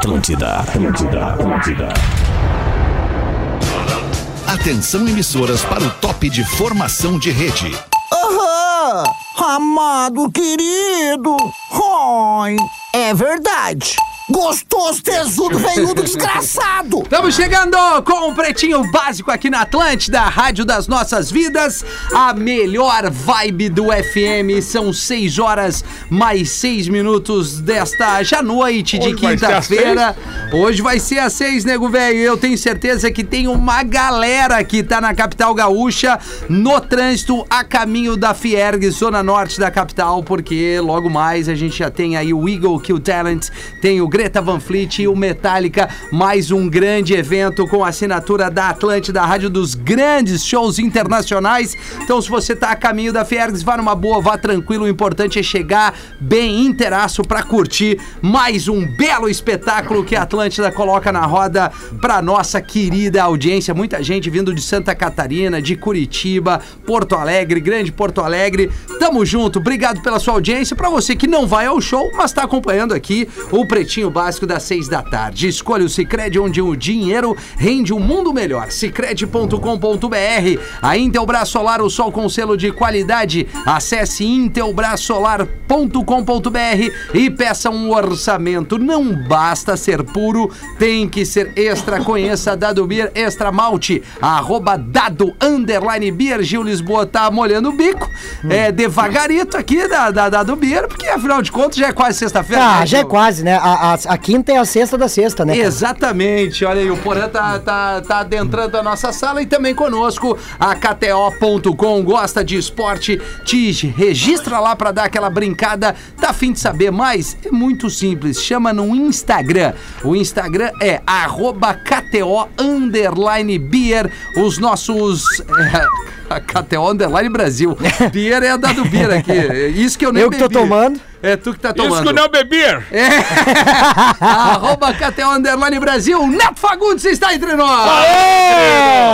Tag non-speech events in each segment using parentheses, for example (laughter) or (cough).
Atlântida, Atlântida, Atlântida. Atenção emissoras para o top de formação de rede. Aham! Amado querido! Oi! É verdade! Gostoso, tesudo, veiudo, desgraçado! (laughs) Estamos chegando com o Pretinho Básico aqui na Atlântida, Rádio das Nossas Vidas, a melhor vibe do FM. São seis horas mais seis minutos desta já noite de quinta-feira. Hoje vai ser às seis, nego velho. Eu tenho certeza que tem uma galera que tá na capital gaúcha no trânsito a caminho da Fierg, zona norte da capital, porque logo mais a gente já tem aí o Eagle Kill Talent, tem o Greta Van Fleet e o Metallica, mais um grande evento com assinatura da Atlântida, rádio dos grandes shows internacionais. Então, se você tá a caminho da Fiergs, vá numa boa, vá tranquilo. O importante é chegar bem inteiraço pra curtir mais um belo espetáculo que a Atlântida coloca na roda pra nossa querida audiência. Muita gente vindo de Santa Catarina, de Curitiba, Porto Alegre, Grande Porto Alegre. Tamo junto, obrigado pela sua audiência. Pra você que não vai ao show, mas tá acompanhando aqui o Pretinho Básico das seis da tarde. Escolha o Cicred, onde o dinheiro rende um mundo melhor. Cicred.com.br. A Intelbras Solar, o sol com selo de qualidade. Acesse intelbrasolar.com.br e peça um orçamento. Não basta ser puro, tem que ser extra. Conheça Dado Beer Extra Malte, arroba dado underline beer. Gil Lisboa tá molhando o bico. É devagarito aqui da, da Dado Beer, porque afinal de contas já é quase sexta-feira. Ah, né, já é quase, né? A, a, a quinta é a sexta da sexta, né? cara? Exatamente, olha aí, o Porã tá, tá, tá adentrando a nossa sala e também conosco a KTO.com. Gosta de esporte? Te registra lá pra dar aquela brincada. Tá afim de saber mais? É muito simples, chama no Instagram. O Instagram é arroba KTO underline beer. Os nossos. É, a KTO underline Brasil. (laughs) Beer é a da do beer aqui. Isso que eu nem Eu que tô bebi. tomando. É tu que tá tomando. Isso que não bebi. Arroba KTO Underline Brasil. Neto Fagundes está entre nós.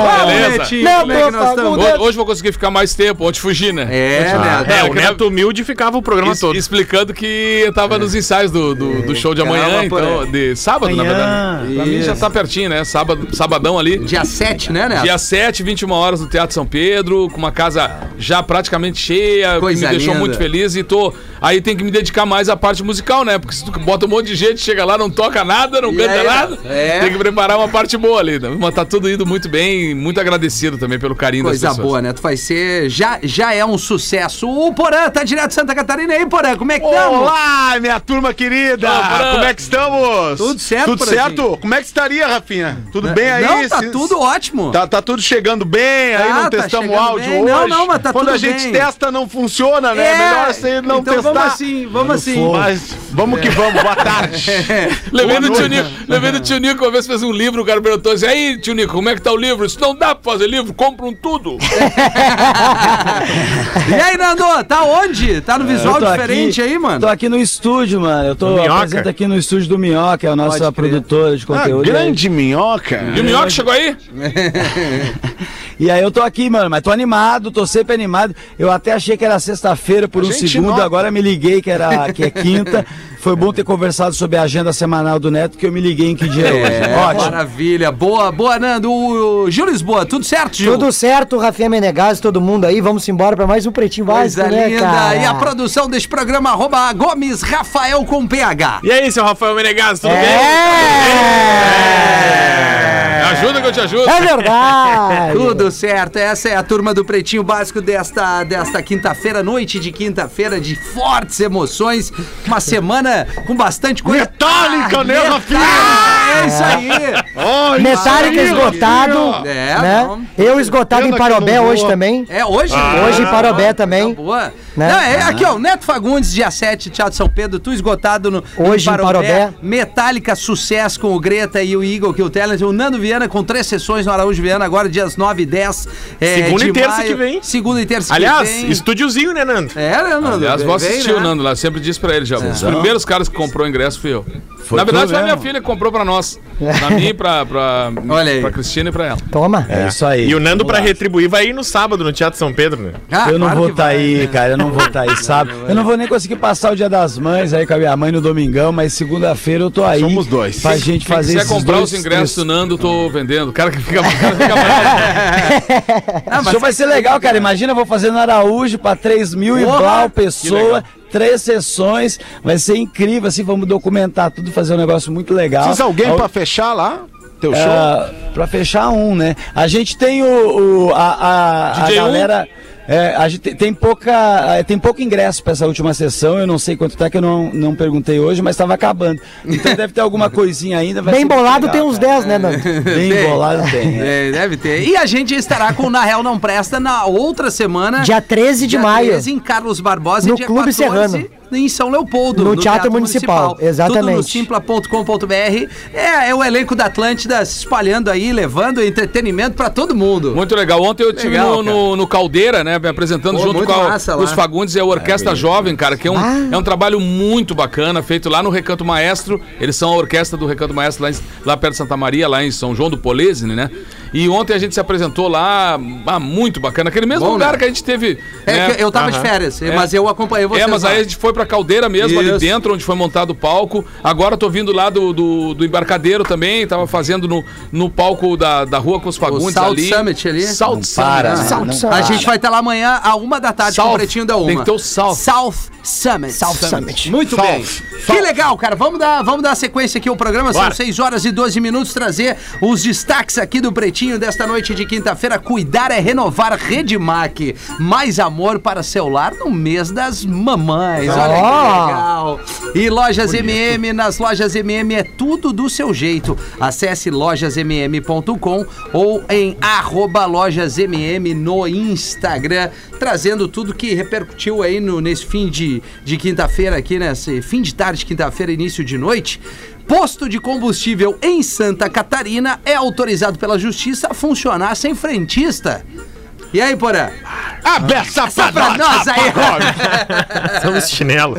Vamos, Beleza. Neto é estamos? Hoje, vou conseguir ficar mais tempo, ontem fugi, né? É, Neto. É, o Neto humilde ficava o programa Es- todo. explicando que eu tava nos ensaios do, do, do show de amanhã, calma, então, aí. de sábado, na verdade. Pra mim já tá pertinho, né? Sábado, sabadão ali. Dia 7, né, Neto? Dia 7, 21 horas no Teatro São Pedro, com uma casa já praticamente cheia, Coisa que me deixou linda. muito feliz e tô. Aí tem que me dedicar mais à parte musical, né? Porque se tu bota um monte de gente, chega lá, não toca nada, não E canta aí, nada. é. Tem que preparar uma parte boa ali, né? Mas tá tudo indo muito bem, muito agradecido também pelo carinho Coisa das pessoas. boa, Neto. Vai ser. Já, já é um sucesso. O Porã tá direto de Santa Catarina aí, Porã. Como é que estamos? Olá, minha turma querida! Fran. Como é que estamos? Tudo certo, Tudo certo? Como é que estaria, Rafinha? Tudo bem aí? Não, tá Se- tudo ótimo. Tá, tá tudo chegando bem, aí Tá, não tá testamos áudio bem. hoje. Não, não, mas tá Quando tudo a gente bem. testa não funciona, né? É, melhor você não então testar. vamos assim, vamos assim. Mas vamos que vamos, boa tarde. (laughs) Levei no Boa tio. Nico, levei no tio Nico, uma vez fez um livro, o cara perguntou assim, aí, tio Nico, como é que tá o livro? Isso não dá pra fazer livro, compra um tudo. (laughs) E aí, Nando? Tá onde? Tá no visual Eu tô diferente aqui- aí, mano? Tô aqui no estúdio, mano. Eu tô apresento aqui no estúdio do Minhoca, é a nossa Pode crer. produtora de Ah, conteúdo. grande minhoca. E o Minhoca chegou aí? (laughs) E aí eu tô aqui, mano, mas tô animado, tô sempre animado. Eu até achei que era sexta-feira por A um segundo, nota. agora me liguei que era que é quinta. Foi bom ter conversado sobre a agenda semanal do Neto, que eu me liguei em que dia é hoje. É, Ótimo. maravilha. Boa, boa, Nando. O Gil Lisboa, tudo certo, Gil? Tudo certo, Rafinha Menegas, todo mundo aí. Vamos embora pra mais um Pretinho Básico, Coisa né, linda. cara? E a produção desse programa, arroba Gomes Rafael com PH. E aí, seu Rafael Menegas, tudo É! Ajuda que eu te ajudo. É verdade! (laughs) Tudo certo, essa é a turma do Pretinho Básico desta, desta quinta-feira, noite de quinta-feira, de fortes emoções. Uma semana com bastante coisa. Metallica, né, Rafinha? Ah, é isso aí! Isso aí, esgotado. É, né? não. Eu esgotado em Parobé não hoje também. É hoje? Hoje em Parobé também. Tá boa. Né? Não, é aqui, ó, o Neto Fagundes, dia 7, Teatro São Pedro, tu esgotado no Hoje em Parobé. Metallica, sucesso com o Greta e o Eagle, que o Talent, o Nando Viana com três sessões no Araújo Viana, agora dias 9 e 10 é, Segunda de e terça maio. que vem. Segunda e terça Aliás, que vem. estúdiozinho, né, Nando? É, né, Nando? Aliás, vou assistir o né? Nando lá, sempre disse pra ele já. Os primeiros caras que comprou o ingresso fui eu. Foi Na verdade, foi a minha filha que comprou pra nós. Pra mim, pra, pra, Olha aí. pra Cristina e pra ela. Toma. É isso aí. E o Nando, pra Vamos lá. retribuir, vai ir no sábado no Teatro São Pedro, né? Ah, Eu não claro vou estar vai, aí, né? cara. Eu não vou estar aí, (laughs) sabe? Eu não vou nem conseguir passar o dia das mães aí com a minha mãe no domingão, mas segunda-feira eu tô aí. Somos dois. Pra gente Quem fazer quiser esses comprar dois, os ingressos do Nando, tô vendendo. O cara que fica, o cara fica bravo. Ah, (laughs) O mas show vai ser legal, cara. Imagina, eu vou fazer no Araújo pra 3 mil e blau pessoa. Três sessões, vai ser incrível, assim, vamos documentar tudo, fazer um negócio muito legal. Precisa alguém Al- pra fechar lá? Teu show? Ah, pra fechar um, né? A gente tem o, o- a, a, a DJ um? É, a gente tem- pouca é, tem pouco ingresso pra essa última sessão. Eu não sei quanto tá que eu não, não perguntei hoje, mas tava acabando. Então deve ter alguma coisinha ainda. vai Bem bolado legal, tem uns cara. 10, né, Nando? Bem Tem. bolado tem. é. É, deve ter. E a gente estará com o Na Real Não Presta na outra semana. Dia 13 de dia maio. 13, em Carlos Barbosa. No dia Clube 14, Serrano. Em São Leopoldo. No Teatro Municipal, exatamente. Tudo no simpla.com.br. É, é o elenco da Atlântida se espalhando aí, levando entretenimento pra todo mundo. Muito legal. Ontem eu estive Legal, no, no, no Caldeira, né? Me apresentando Pô, junto com, a- com os. Fagundes e a Orquestra Jovem, cara, que é um, Ah. é um trabalho muito bacana, feito lá no Recanto Maestro. Eles são a orquestra do Recanto Maestro lá, em- lá perto de Santa Maria, lá em São João do Polesine, né? E ontem a gente se apresentou lá, ah, muito bacana. Aquele mesmo Bom, lugar né? que a gente teve. É né? que eu tava de férias, É. mas eu acompanhei vocês É, mas lá. aí a gente foi pra caldeira mesmo, ali Isso. dentro, onde foi montado o palco. Agora eu tô vindo lá do, do, do embarcadeiro também, tava fazendo no, no palco da, da rua com os Fagundes South ali. Summit ali? South Summit. para, né? South Summit. A gente vai estar lá amanhã, a uma da tarde, com South. o Pretinho da Uma. Tem que ter o South. South Summit. South Summit. Muito bem. Que legal, cara. Vamos dar, vamos dar sequência aqui ao programa. São Bora. 6 horas e 12 minutos. Trazer os destaques aqui do Pretinho desta noite de quinta-feira. Cuidar é renovar Redmac. Mais amor para celular no mês das mamães. Olha que legal. E lojas MM. Nas lojas MM é tudo do seu jeito. Acesse lojasmm.com ou em arroba lojasmm no Instagram, trazendo tudo que repercutiu aí no, nesse fim de, de quinta-feira aqui, nesse fim de tarde, quinta-feira, início de noite. Posto de combustível em Santa Catarina é autorizado pela justiça a funcionar sem frentista. E aí, Porã? Abeça Só pra nós aí. Somos (laughs) chinelo.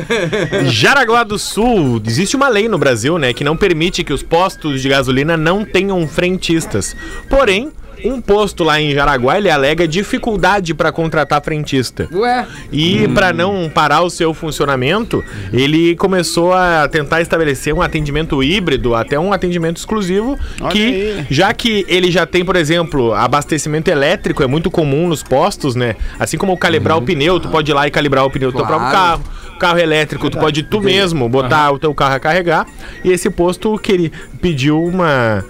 Jaraguá do Sul, existe uma lei no Brasil, né, que não permite que os postos de gasolina não tenham frentistas. Porém, um posto lá em Jaraguá, ele alega dificuldade para contratar frentista. Ué? E para não parar o seu funcionamento, ele começou a tentar estabelecer um atendimento híbrido, até um atendimento exclusivo, Olha que aí. já que ele já tem, por exemplo, abastecimento elétrico, é muito comum nos postos, né? Assim como calibrar o pneu, tu pode ir lá e calibrar o pneu do teu Claro. próprio carro. Carro elétrico, tu pode tu mesmo botar o teu carro a carregar. E esse posto que ele pediu uma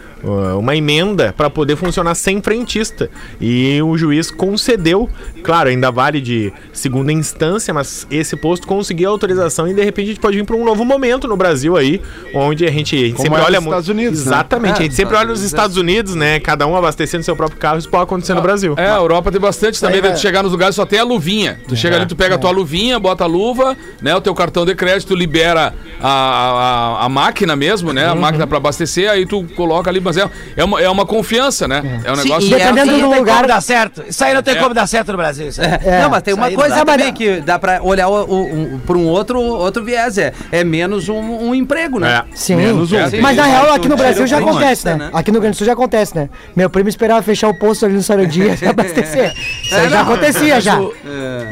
uma emenda para poder funcionar sem frentista. E o juiz concedeu, claro, ainda vale de segunda instância, mas esse posto conseguiu a autorização e de repente a gente pode vir para um novo momento no Brasil aí, onde a gente, a gente Como sempre é olha nos muito. Estados Unidos, né? Exatamente, É, a gente sempre olha os Estados Unidos, né? Cada um abastecendo seu próprio carro, isso pode acontecer no Brasil. É, a Europa tem bastante também, vai- tu chegar nos lugares só tem a luvinha. Tu chega ali, tu pega a tua luvinha, bota a luva, né? O teu cartão de crédito libera a, a, a máquina mesmo, né? A máquina pra abastecer, aí tu coloca ali, mas é, é, uma, é uma confiança, né? É um Sim, negócio. e é Dependendo assim, do lugar. como dar certo. Isso aí não tem É. como dar certo no Brasil. Isso aí. É, não, mas tem isso uma coisa dá. também que dá pra olhar um, por um outro, outro viés. É, é menos um, um emprego, né? É. Sim, Menos um. mas na Sim. real aqui no Sim. Brasil já Sim. acontece, Sim. né? Aqui no Rio Grande do Sul já acontece, né? Meu primo esperava fechar o posto ali no Sarandia (laughs) e abastecer. Isso aí já acontecia já.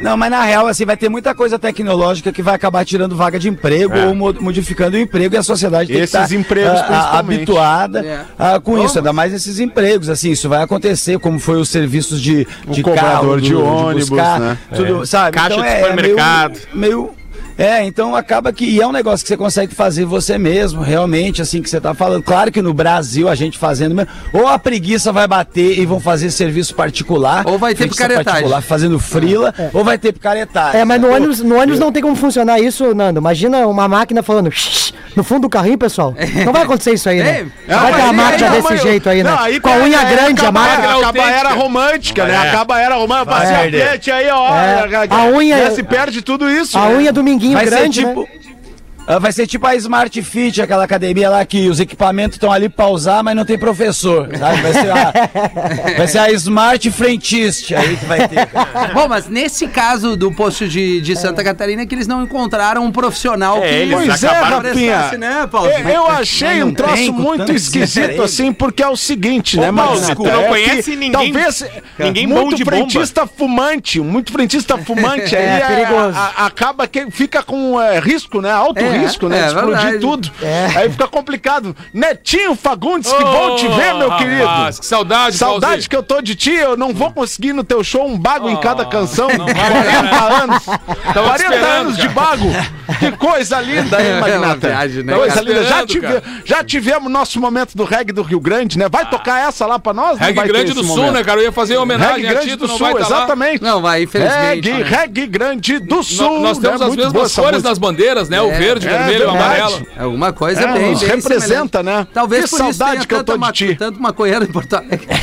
Não, mas na real, assim, vai ter muita coisa tecnológica que vai acabar tirando vaga de emprego É. ou mo- modificando o emprego e a sociedade tem Esses que estar empregos, ah, ah, habituada É. ah, com Vamos. isso, ainda mais esses empregos, assim, isso vai acontecer, como foi os serviços de, de cobrador carro, de do- ônibus, buscar, né? tudo, É. sabe? Caixa de é supermercado. meio- meio é, então acaba que. E é um negócio que você consegue fazer você mesmo, realmente, assim, que você tá falando. Claro que no Brasil, a gente fazendo mesmo. Ou a preguiça vai bater e vão fazer serviço particular. Ou vai ter picaretagem. particular, Fazendo frila, ou vai ter picaretagem. É, mas no ônibus, no ônibus não tem como funcionar isso, Nando. Imagina uma máquina falando no fundo do carrinho, pessoal. Não vai acontecer isso aí, né? É, Não vai ter uma máquina aí- desse jeito aí, né? Não, aí Com a unha é, grande, a máquina. Acaba a era romântica, né? É. Acaba a era romântica. Perder. tapete aí, ó. É, a unha- Já se perde tudo isso. A né? unha do minguinho Vai ser grande, tipo. né? Ah, Vai ser tipo a Smart Fit, aquela academia lá que os equipamentos estão ali pra usar, mas não tem professor, sabe? Vai ser a, (laughs) vai ser a Smart Frentist aí que vai ter. Bom, mas nesse caso do posto de, de Santa Catarina é que eles não encontraram um profissional É, que eles Pois é, prestasse, né, Paulo? Eu, eu achei um troço muito esquisito assim, porque é o seguinte, né, Paulo, tu não É conhece que ninguém- Talvez ninguém bom muito de bomba. frentista fumante, muito frentista fumante (laughs) É, aí é, perigoso. a- a- acaba que fica com é, risco, né? Alto É, risco, né? é de explodir verdade. tudo. É. Aí fica complicado. Netinho Fagundes, que bom te ver, meu Oh, querido. que saudade, Saudade Paulzinho. que eu tô de ti, eu não vou conseguir no teu show um bago em cada canção. não vai, 40 né? anos. 40 esperando, anos de cara. bago. Que coisa linda, hein, É Magnata? viagem, né, Coisa linda. Já, tive- já tivemos nosso momento do reggae do Rio Grande, né? Vai tocar essa lá pra nós? Reggae Grande do Sul, momento? né, cara? Eu ia fazer homenagem Reggae a Grande Tito, do Sul, tá lá. exatamente. Não, vai, infelizmente. Reggae, né? reggae Grande do Sul. Nós temos né? as Muito boa mesmas cores nas bandeiras, né? O É, verde, é vermelho verdade. amarelo. Alguma coisa É, bem, bem representa, semelhante. né? Talvez Que por isso saudade tenha que eu tô de ti. tanto maconheiro em Porto Alegre. (laughs)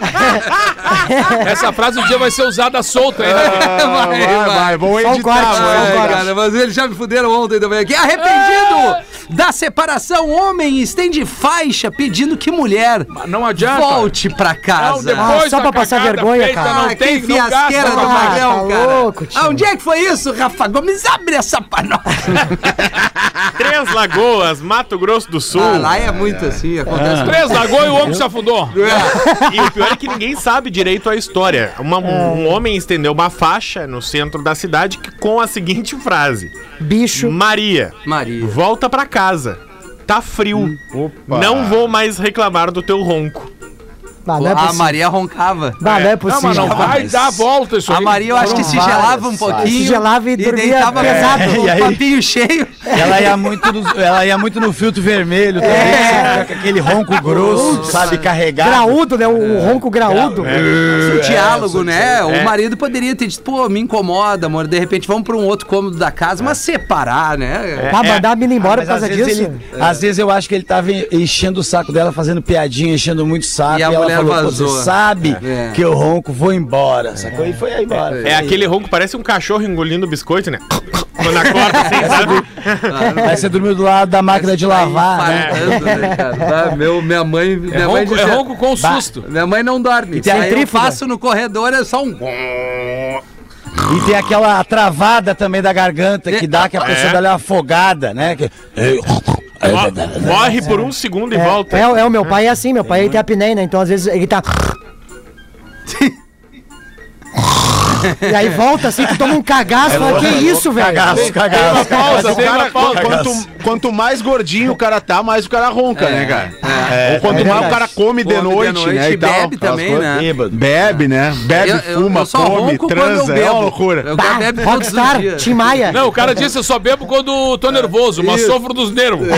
(laughs) Essa frase um dia vai ser usada solta, hein? Ah, (laughs) vai, vai, vou um editar. corte, vou só um Ai, editar. cara, mas eles já me fuderam ontem também aqui. Arrependido da separação, homem estende faixa pedindo que mulher Não adianta. volte pra Não, casa. depois Ah, só pra passar vergonha, feita, cara. Não Ah, tem, que não fiasqueira do não Ah, Magrão, tá cara. louco, tio. Aonde é que foi isso, Rafa Gomes? Abre essa pra nós. (laughs) Três Lagoas, Mato Grosso do Sul. Ah, lá é muito assim, acontece. Três lagoas e o homem se afundou. E o pior é que ninguém sabe direito a história. Uma- um homem estendeu uma faixa no centro da cidade que- com a seguinte frase: Bicho. Maria, Maria. volta pra casa. Tá frio. Não vou mais reclamar do teu ronco. Ah, não é A. Maria roncava. Ah, não é Não, possível. mas não vai dar a volta isso aí. A Maria, eu acho que se gelava um pouquinho. Se gelava e dormia deitava pesado. (laughs) E o aí? papinho cheio. Ela ia (laughs) muito no, ela ia muito no filtro vermelho também, sabe? com aquele ronco grosso, sabe, carregado. Graúdo, né? O, o ronco graúdo. Esse diálogo, né? é. O marido poderia ter dito, pô, me incomoda, amor. De repente vamos pra um outro cômodo da casa, mas separar, né? Pra mandar a mina embora Mas por causa às vezes, disso. ele- às vezes eu acho que ele tava enchendo o saco dela, fazendo piadinha, enchendo muito saco. E E, a ela falou, "Pô, vazou." você sabe É. que eu ronco, vou embora. Sacou? E foi aí embora. É aquele ronco, parece um cachorro engolindo biscoito, né? Quando acorda assim, sabe? Aí você dormiu do lado da máquina de lavar, né? Infartando, né, cara? (laughs) Meu, minha mãe. Minha É mãe ronco, é dizia- ronco com susto. Minha mãe não dorme. tem Aí eu trífoda. passo no corredor, é só um. E tem aquela travada também da garganta que dá que a pessoa É. dá uma afogada, né? Que- (laughs) Mo- Morre por um segundo e É, volta. é, é, o meu pai é assim, meu pai ele tem apneia, né? Então às vezes ele tá. (laughs) e aí volta assim, tu toma um cagaço, fala, que isso, velho? Cagaço, cagaço. Pausa, tem cara, uma pausa. quanto, quanto mais gordinho o cara tá, mais o cara ronca, né, cara? Ou quanto é mais o cara come de noite, né? e tal, bebe também, né? Bebe, né? Bebe, fuma, eu só come, ronco quando eu transa. É bebo. uma loucura. Rockstar. Tim Maia. Não, o cara disse, eu só bebo quando tô nervoso, mas sofro dos nervos. (laughs)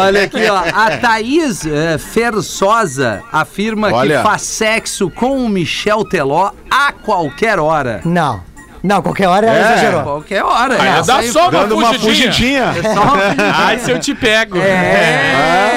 Olha aqui, ó. A Thaís eh, Fersosa afirma que faz sexo com o Michel Teló a qualquer hora. Não. Não, qualquer hora É. exagerou. Qualquer hora. Aí né? dá Isso só uma Dando uma fugidinha. fugidinha. É só (laughs) uma fugidinha. Ai, se eu te pego. É.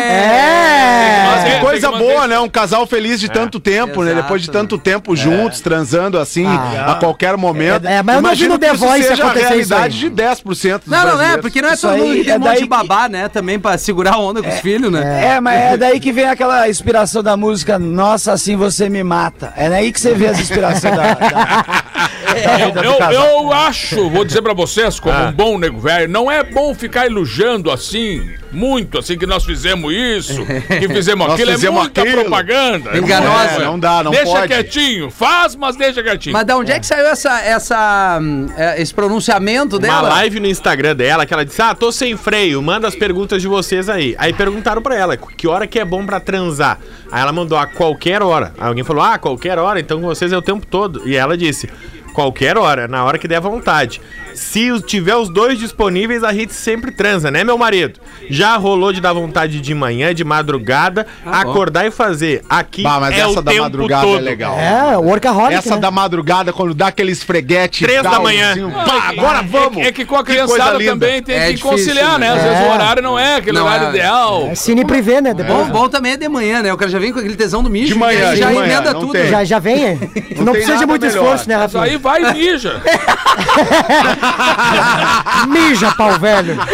É. Mas Que é, coisa boa, né? Um casal feliz de tanto tempo, né? Exato. Depois de tanto tempo juntos, transando assim, Ah. a qualquer momento. É, mas eu Imagino no The que isso Voice seja a acontecer realidade isso aí. de 10% dos Não, não, é, porque não é Isso todo mundo aí que tem é um monte de babá, né? Também pra segurar a onda com os filhos, né? É, mas é daí que vem aquela inspiração da música Nossa, assim você me mata. É daí que você vê as inspirações da, (laughs) do Eu, eu acho, vou dizer pra vocês, como Ah. um bom nego velho, não é bom ficar elogiando assim, muito, assim, que nós fizemos isso, (laughs) que fizemos Nós aquilo. fizemos é muita aquilo. propaganda. Enganosa. É, não dá, não deixa pode. quietinho, faz, mas deixa quietinho. Mas da onde é que saiu essa, essa, hum, é, esse pronunciamento Uma dela? live no Instagram dela que ela disse: Ah, tô sem freio, manda as perguntas de vocês aí. Aí perguntaram pra ela que hora que é bom pra transar. Aí ela mandou a qualquer hora. Aí alguém falou: Ah, qualquer hora, então com vocês é o tempo todo. E ela disse: Qualquer hora, na hora que der vontade. Se tiver os dois disponíveis, a gente sempre transa, né, meu marido? Já rolou de dar vontade de manhã, de madrugada, acordar e fazer. Aqui Bah, mas é essa o da tempo madrugada todo. é legal. É, o workaholic, Essa né? da madrugada, quando dá aquele esfreguete. Três da manhã. pá, agora vamos! É, que com a criançada também tem É que difícil, conciliar, né? né? Às vezes É. o horário não é aquele Não horário é. ideal. É cine privê, né? Depois Bom, bom também é de manhã, né? O cara já vem com aquele tesão do mijo. De manhã, e de já manhã, emenda não tudo. né? já, já vem, é. Não, tem precisa de muito melhor. esforço, né, Rafinha? aí vai e mija. (laughs) (laughs) Mija, pau velho. (laughs)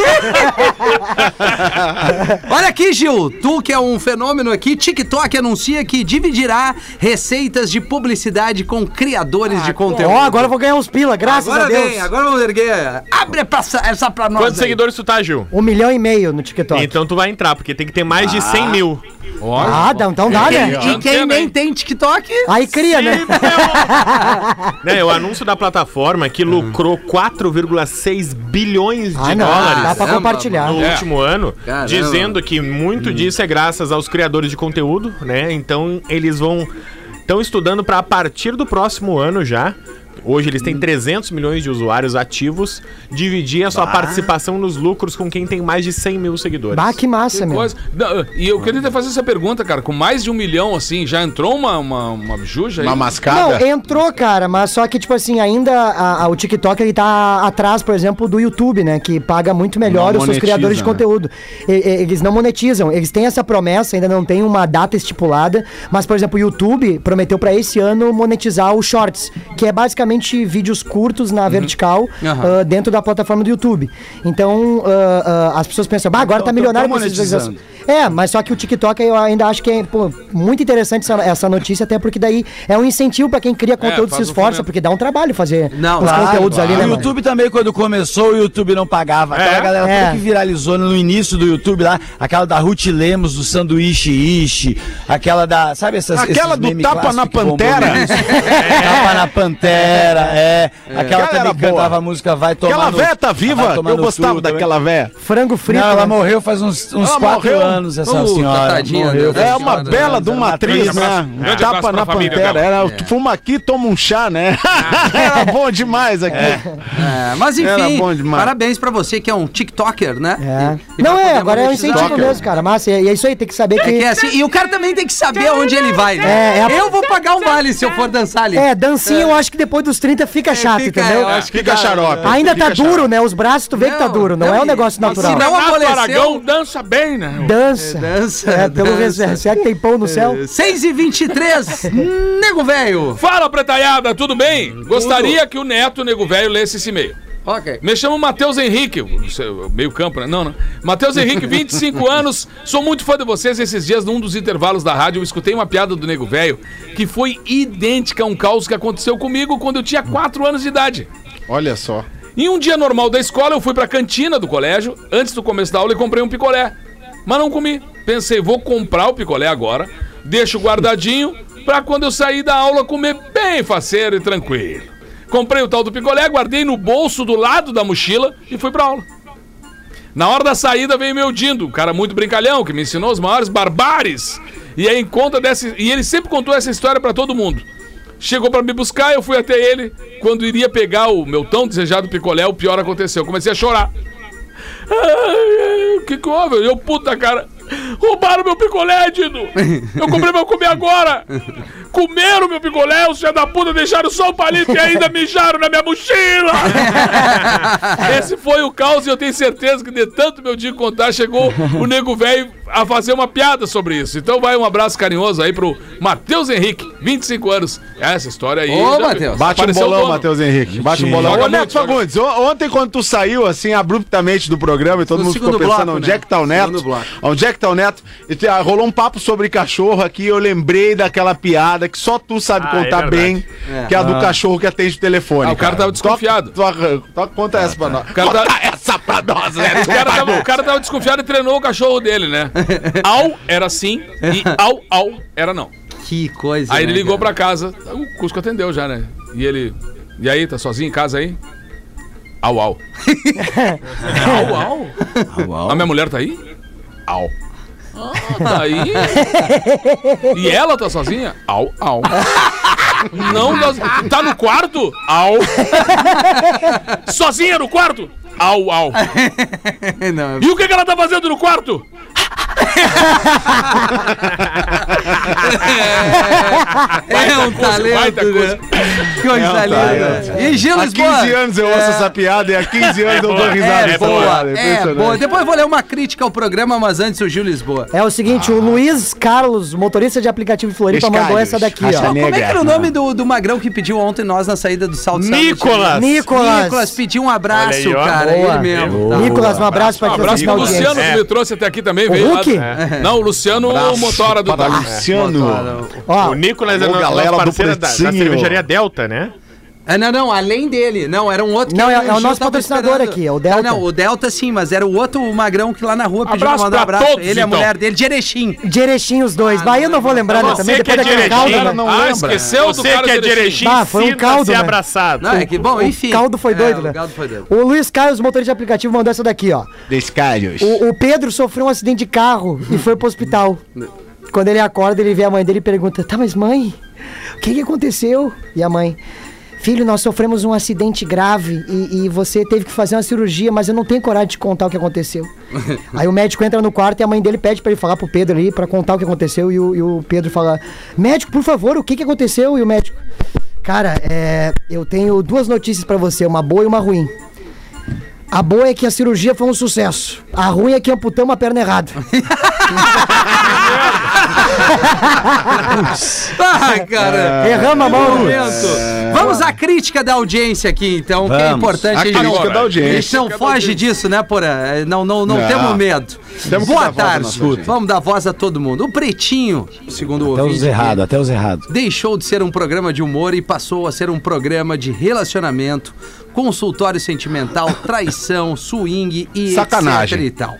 Olha aqui, Gil, tu que é um fenômeno aqui, TikTok anuncia que dividirá receitas de publicidade com criadores de conteúdo. Ó, agora eu vou ganhar uns pila, graças Agora a Deus. vem, agora vamos erguer. Abre essa, essa pra nós. Quantos aí. seguidores tu tá, Gil? Um milhão e meio no TikTok. Então tu vai entrar, porque tem que ter mais de 100 mil. Ah, dá, então dá, né? E quem nem tem TikTok? Aí cria, né? (laughs) né, o anúncio da plataforma que lucrou 4,6 bilhões de Ah, não, dólares dá pra compartilhar. no É. último ano, Caramba. dizendo que muito disso é graças aos criadores de conteúdo, né? Então eles vão estão estudando para a partir do próximo ano já. Hoje eles têm 300 milhões de usuários ativos, dividir a sua participação nos lucros com quem tem mais de 100 mil seguidores. Bah, que massa, meu. Coisa. Não, E eu queria te fazer essa pergunta, cara. Com mais de um milhão, assim, já entrou uma, uma, uma juja aí? Uma Não, mascada? entrou, cara, mas só que, tipo assim, ainda a- a- o TikTok ele tá atrás, por exemplo, do YouTube, né? Que paga muito melhor Não os seus criadores de né? conteúdo. E- e- eles não monetizam, eles têm essa promessa, ainda não tem uma data estipulada, mas, por exemplo, o YouTube prometeu pra esse ano monetizar os Shorts, que é basicamente vídeos curtos na vertical Aham. ah, dentro da plataforma do YouTube. Então, ah, ah, as pessoas pensam, bah, agora Então, tá milionário com essas visualizações. É, mas só que o TikTok eu ainda acho que é pô, muito interessante essa, essa notícia, até porque daí é um incentivo pra quem cria conteúdo, faz se esforça, porque dá um trabalho fazer Não, os claro, conteúdos ali, né? o mano? YouTube também, quando começou, o YouTube não pagava. Aquela É? galera É. que viralizou no início do YouTube lá, aquela da Ruth Lemos, do sanduíche ishi, aquela da, sabe essas Aquela do tapa na que bombam pantera? (laughs) Tapa na pantera, é. Aquela Aquela também era que cantava boa. a música Vai Tomar Aquela no- véia tá viva? Eu gostava Cu também. daquela véia. Frango frito. Não, ela né? morreu faz uns, uns Ela quatro morreu? anos, essa Uh, senhora. tadinha, morreu. É uma senhora, bela de uma atriz, né? Grande Tapa na pantera. Era, fuma aqui, toma um chá, né? Era bom demais aqui. É, mas Era enfim, bom demais. parabéns pra você que é um TikToker, né? É. E- e Não, é, agora é um incentivo mesmo, cara. Massa, e é isso aí, tem que saber É que. é assim, e o cara também tem que saber aonde ele vai, né? É, é Eu vou pagar o vale se eu for dançar ali. É, dancinha eu acho que depois dos 30 fica chato, fica, entendeu? eu acho Fica xarope. Ainda tá duro, né? Os braços, tu vê que tá Não, duro, não, não, é um e- negócio e natural. se não amoleceu- Aragão dança bem, né? Dança. Dança, É, pelo dança. menos, será que tem pão no céu? 6 e 23 (laughs) nego velho. Fala, pretaiada, tudo bem? Gostaria que o Neto, nego velho, lesse esse e-mail. Ok. Me chamo Matheus Henrique, seu- meio campo, né? Não, não. Matheus Henrique, (laughs) 25 anos, sou muito fã de vocês. Esses dias, num dos intervalos da rádio, eu escutei uma piada do Nego Velho que foi idêntica a um caos que aconteceu comigo quando eu tinha 4 anos de idade. Olha só. Em um dia normal da escola, eu fui pra cantina do colégio, antes do começo da aula, e comprei um picolé. Mas não comi. Pensei, vou comprar o picolé agora, deixo guardadinho, pra quando eu sair da aula comer bem faceiro e tranquilo. Comprei o tal do picolé, guardei no bolso do lado da mochila e fui pra aula. Na hora da saída veio meu Dindo, um cara muito brincalhão, que me ensinou os maiores barbares. E aí em conta dessa. E ele sempre contou essa história pra todo mundo. Chegou pra me buscar, eu fui até ele. Quando iria pegar o meu tão desejado picolé, o pior aconteceu. Comecei a chorar. Ai, O que que houve? Eu, puta, cara. Roubaram meu picolé, Dindo! Eu comprei pra comer agora! Comeram meu picolé, os filhos da puta deixaram só o palito e ainda mijaram na minha mochila! (laughs) Esse foi o caos e eu tenho certeza que de tanto meu dia contar, chegou o nego velho a fazer uma piada sobre isso. Então vai um abraço carinhoso aí pro Matheus Henrique, 25 anos. Essa história aí. Ô, Matheus. Bate um o bolão. Matheus Henrique. Bate um bolão. Ô, Neto. Fagundes, on- ontem quando tu saiu, assim, abruptamente do programa e todo No mundo ficou pensando bloco, onde né? é que tá o Neto, onde é que tá o Neto, e te- ah, rolou um papo sobre cachorro aqui, eu lembrei daquela piada que só tu sabe Ah, é contar verdade. bem, É. que é a do cachorro que atende o telefone. Ah, o cara tava desconfiado. Toca, toca- conta essa pra nós. cara tá- Essa pra nós, né? O cara, tava, o cara tava desconfiado e treinou o cachorro dele, né? Au era sim e au, au era não. Que coisa. Aí ele né, ligou cara? pra casa, o Cusco atendeu já, né? E ele. E aí, tá sozinho em casa aí? Au, au. (laughs) au, au? A minha mulher tá aí? Au. Ah, tá aí? E ela tá sozinha? Au, au. Não, nós- tá no quarto? Au. (laughs) Sozinha no quarto? Au, au. (laughs) Não, E o que, que ela tá fazendo no quarto? (laughs) É, um talento, baita né? coisa. Coisa É linda. E Gil Há Lisboa? 15 anos eu ouço essa piada e há 15 anos eu dou risada É dessa boa, piada. é Impressionante. boa. Depois eu vou ler uma crítica ao programa, mas antes o Gil Lisboa. É o seguinte, o Luiz Carlos, motorista de aplicativo de Floripa, Luiz mandou Carlos, essa daqui, ó. Como é que era o nome do, do magrão que pediu ontem nós na saída do Salto? Nicolas. Nicolas. Nicolas pediu um abraço, Olha aí, ó. cara. Boa. Ele mesmo. Tá. Nicolas, um abraço pra Um ti, abraço pro. Luciano, que me trouxe até aqui também. O veio lá- Hulk? É. Não, o Luciano, o motora do Tá. Luciano. Ó, O Nicolas é nosso galera do parceiro da, da cervejaria Delta, né? Ah, não, não, além dele. Não, era um outro Não, que é- o é o nosso patrocinador esperando. aqui, é o Delta. Ah, não, o Delta sim, mas era o outro magrão que lá na rua pediu pra mandar um pra abraço. todos, ele e a então. mulher dele, de Erechim. de Erechim os dois. Bah, eu não vou lembrar, né, Você também, que depois é de daquele Erechim, caldo, não Ah, lembra. esqueceu do Você cara que é de Erechim, Bah, foi um caldo, né? abraçado. Não, é que, bom, enfim. O caldo foi doido, É, né? O caldo foi doido. O Luiz Carlos, motorista de aplicativo, mandou essa daqui, ó. Descalhos. O, o Pedro sofreu um acidente de carro e foi pro hospital. Quando ele acorda, ele vê a mãe dele e pergunta: Tá, mas mãe, o que, que aconteceu? E a mãe: Filho, nós sofremos um acidente grave e, e você teve que fazer uma cirurgia, mas eu não tenho coragem de contar o que aconteceu. Aí o médico entra no quarto e a mãe dele pede pra ele falar pro Pedro ali pra contar o que aconteceu. E o, e o Pedro fala: Médico, por favor, o que, que aconteceu? E o médico: Cara, é, eu tenho duas notícias pra você, uma boa e uma ruim. A boa é que a cirurgia foi um sucesso. A ruim é que amputamos a perna errada. (laughs) (laughs) (laughs) Ah, cara. Erramos a mão. Momento. Vamos à crítica da audiência aqui, então, que é Vamos. importante. A a gente crítica não, da audiência. A gente não foge disso, né, Porã? É, Não, não, não, Não. temos medo. Temos Boa tarde. Vamos dar voz a todo mundo. O Pretinho, segundo o Até os ouvinte aqui, errados, até os errados. deixou de ser um programa de humor e passou a ser um programa de relacionamento, consultório sentimental, traição, swing e Sacanagem. etc e tal.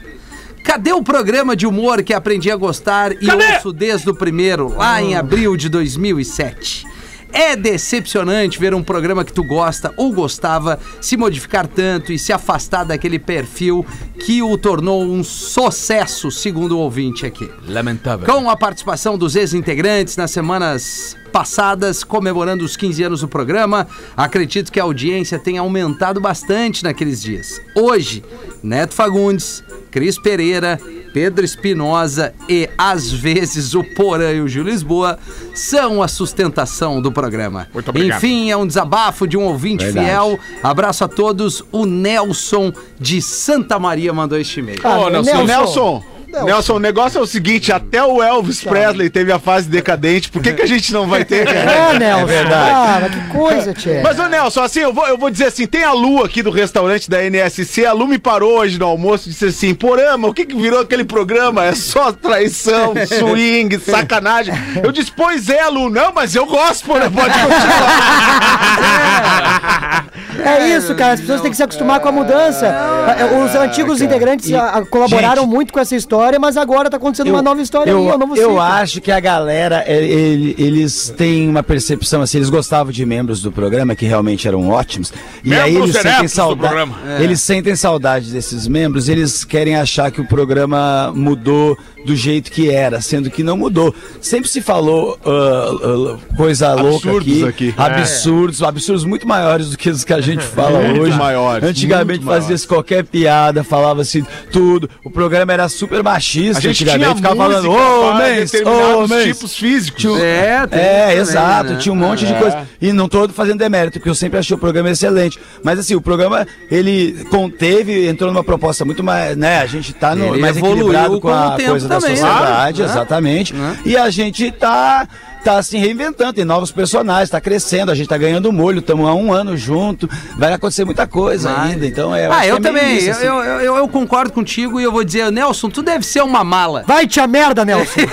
Cadê o programa de humor que aprendi a gostar e ouço desde o primeiro, lá em abril de 2007? É decepcionante ver um programa que tu gosta ou gostava se modificar tanto e se afastar daquele perfil que o tornou um sucesso, segundo o ouvinte aqui. Lamentável. Com a participação dos ex-integrantes nas semanas passadas, comemorando os 15 anos do programa, acredito que a audiência tenha aumentado bastante naqueles dias. Hoje, Neto Fagundes, Cris Pereira, Pedro Espinosa e, às vezes, o Porã e o Gil Lisboa são a sustentação do programa. Muito obrigado. Enfim, é um desabafo de um ouvinte Verdade. fiel. Abraço a todos. O Nelson de Santa Maria mandou este e-mail. Ah, Ô, Nelson, Nelson, Nelson. Nelson, o negócio é o seguinte, até o Elvis Presley teve a fase decadente, por que, que a (laughs) gente não vai ter, cara? É, Nelson. Ah, mas que coisa, Tchê. Mas, ô Nelson, assim, eu vou, eu vou dizer assim, tem a Lu aqui do restaurante da NSC, a Lu me parou hoje no almoço e disse assim, porama, o que que virou aquele programa? É só traição, (laughs) swing, sacanagem. Eu disse, pois é, Lu, não, mas eu gosto, porra, pode continuar. É isso, cara. As pessoas têm que se acostumar com a mudança. É, Os antigos integrantes a- a- colaboraram gente, muito com essa história, mas agora tá acontecendo uma nova história eu, aí, um novo eu ciclo. acho que a galera, é, ele- eles têm uma percepção assim, eles gostavam de membros do programa que realmente eram ótimos. E aí eles sentem saudade. Eles sentem saudade desses membros, eles querem achar que o programa mudou do jeito que era, sendo que não mudou. Sempre se falou ah, ah, coisa louca Absurdos aqui, aqui. absurdos, absurdos muito maiores do que os que a gente (laughs) fala Muito hoje. maiores, Antigamente fazia-se qualquer piada, falava-se tudo. O programa era super machista. A gente tinha antigamente ficava música falando, homens, determinados homens. tipos físicos. É, tem É, também, exato, né? tinha um monte de coisa. E não tô fazendo demérito, porque eu sempre achei o programa excelente. Mas assim, o programa, ele conteve, entrou numa proposta muito mais, né? A gente tá no, Ele mais equilibrado com com a tempo coisa da sociedade, né? exatamente. Né? E a gente tá tá se reinventando, tem novos personagens, tá crescendo, a gente tá ganhando molho, estamos há um ano junto, vai acontecer muita coisa Vai. ainda, então é... Ah, acho eu é também. isso, eu, assim. eu, eu, eu concordo contigo e eu vou dizer, Nelson, tu deve ser uma mala. Vai te a merda, Nelson. (laughs)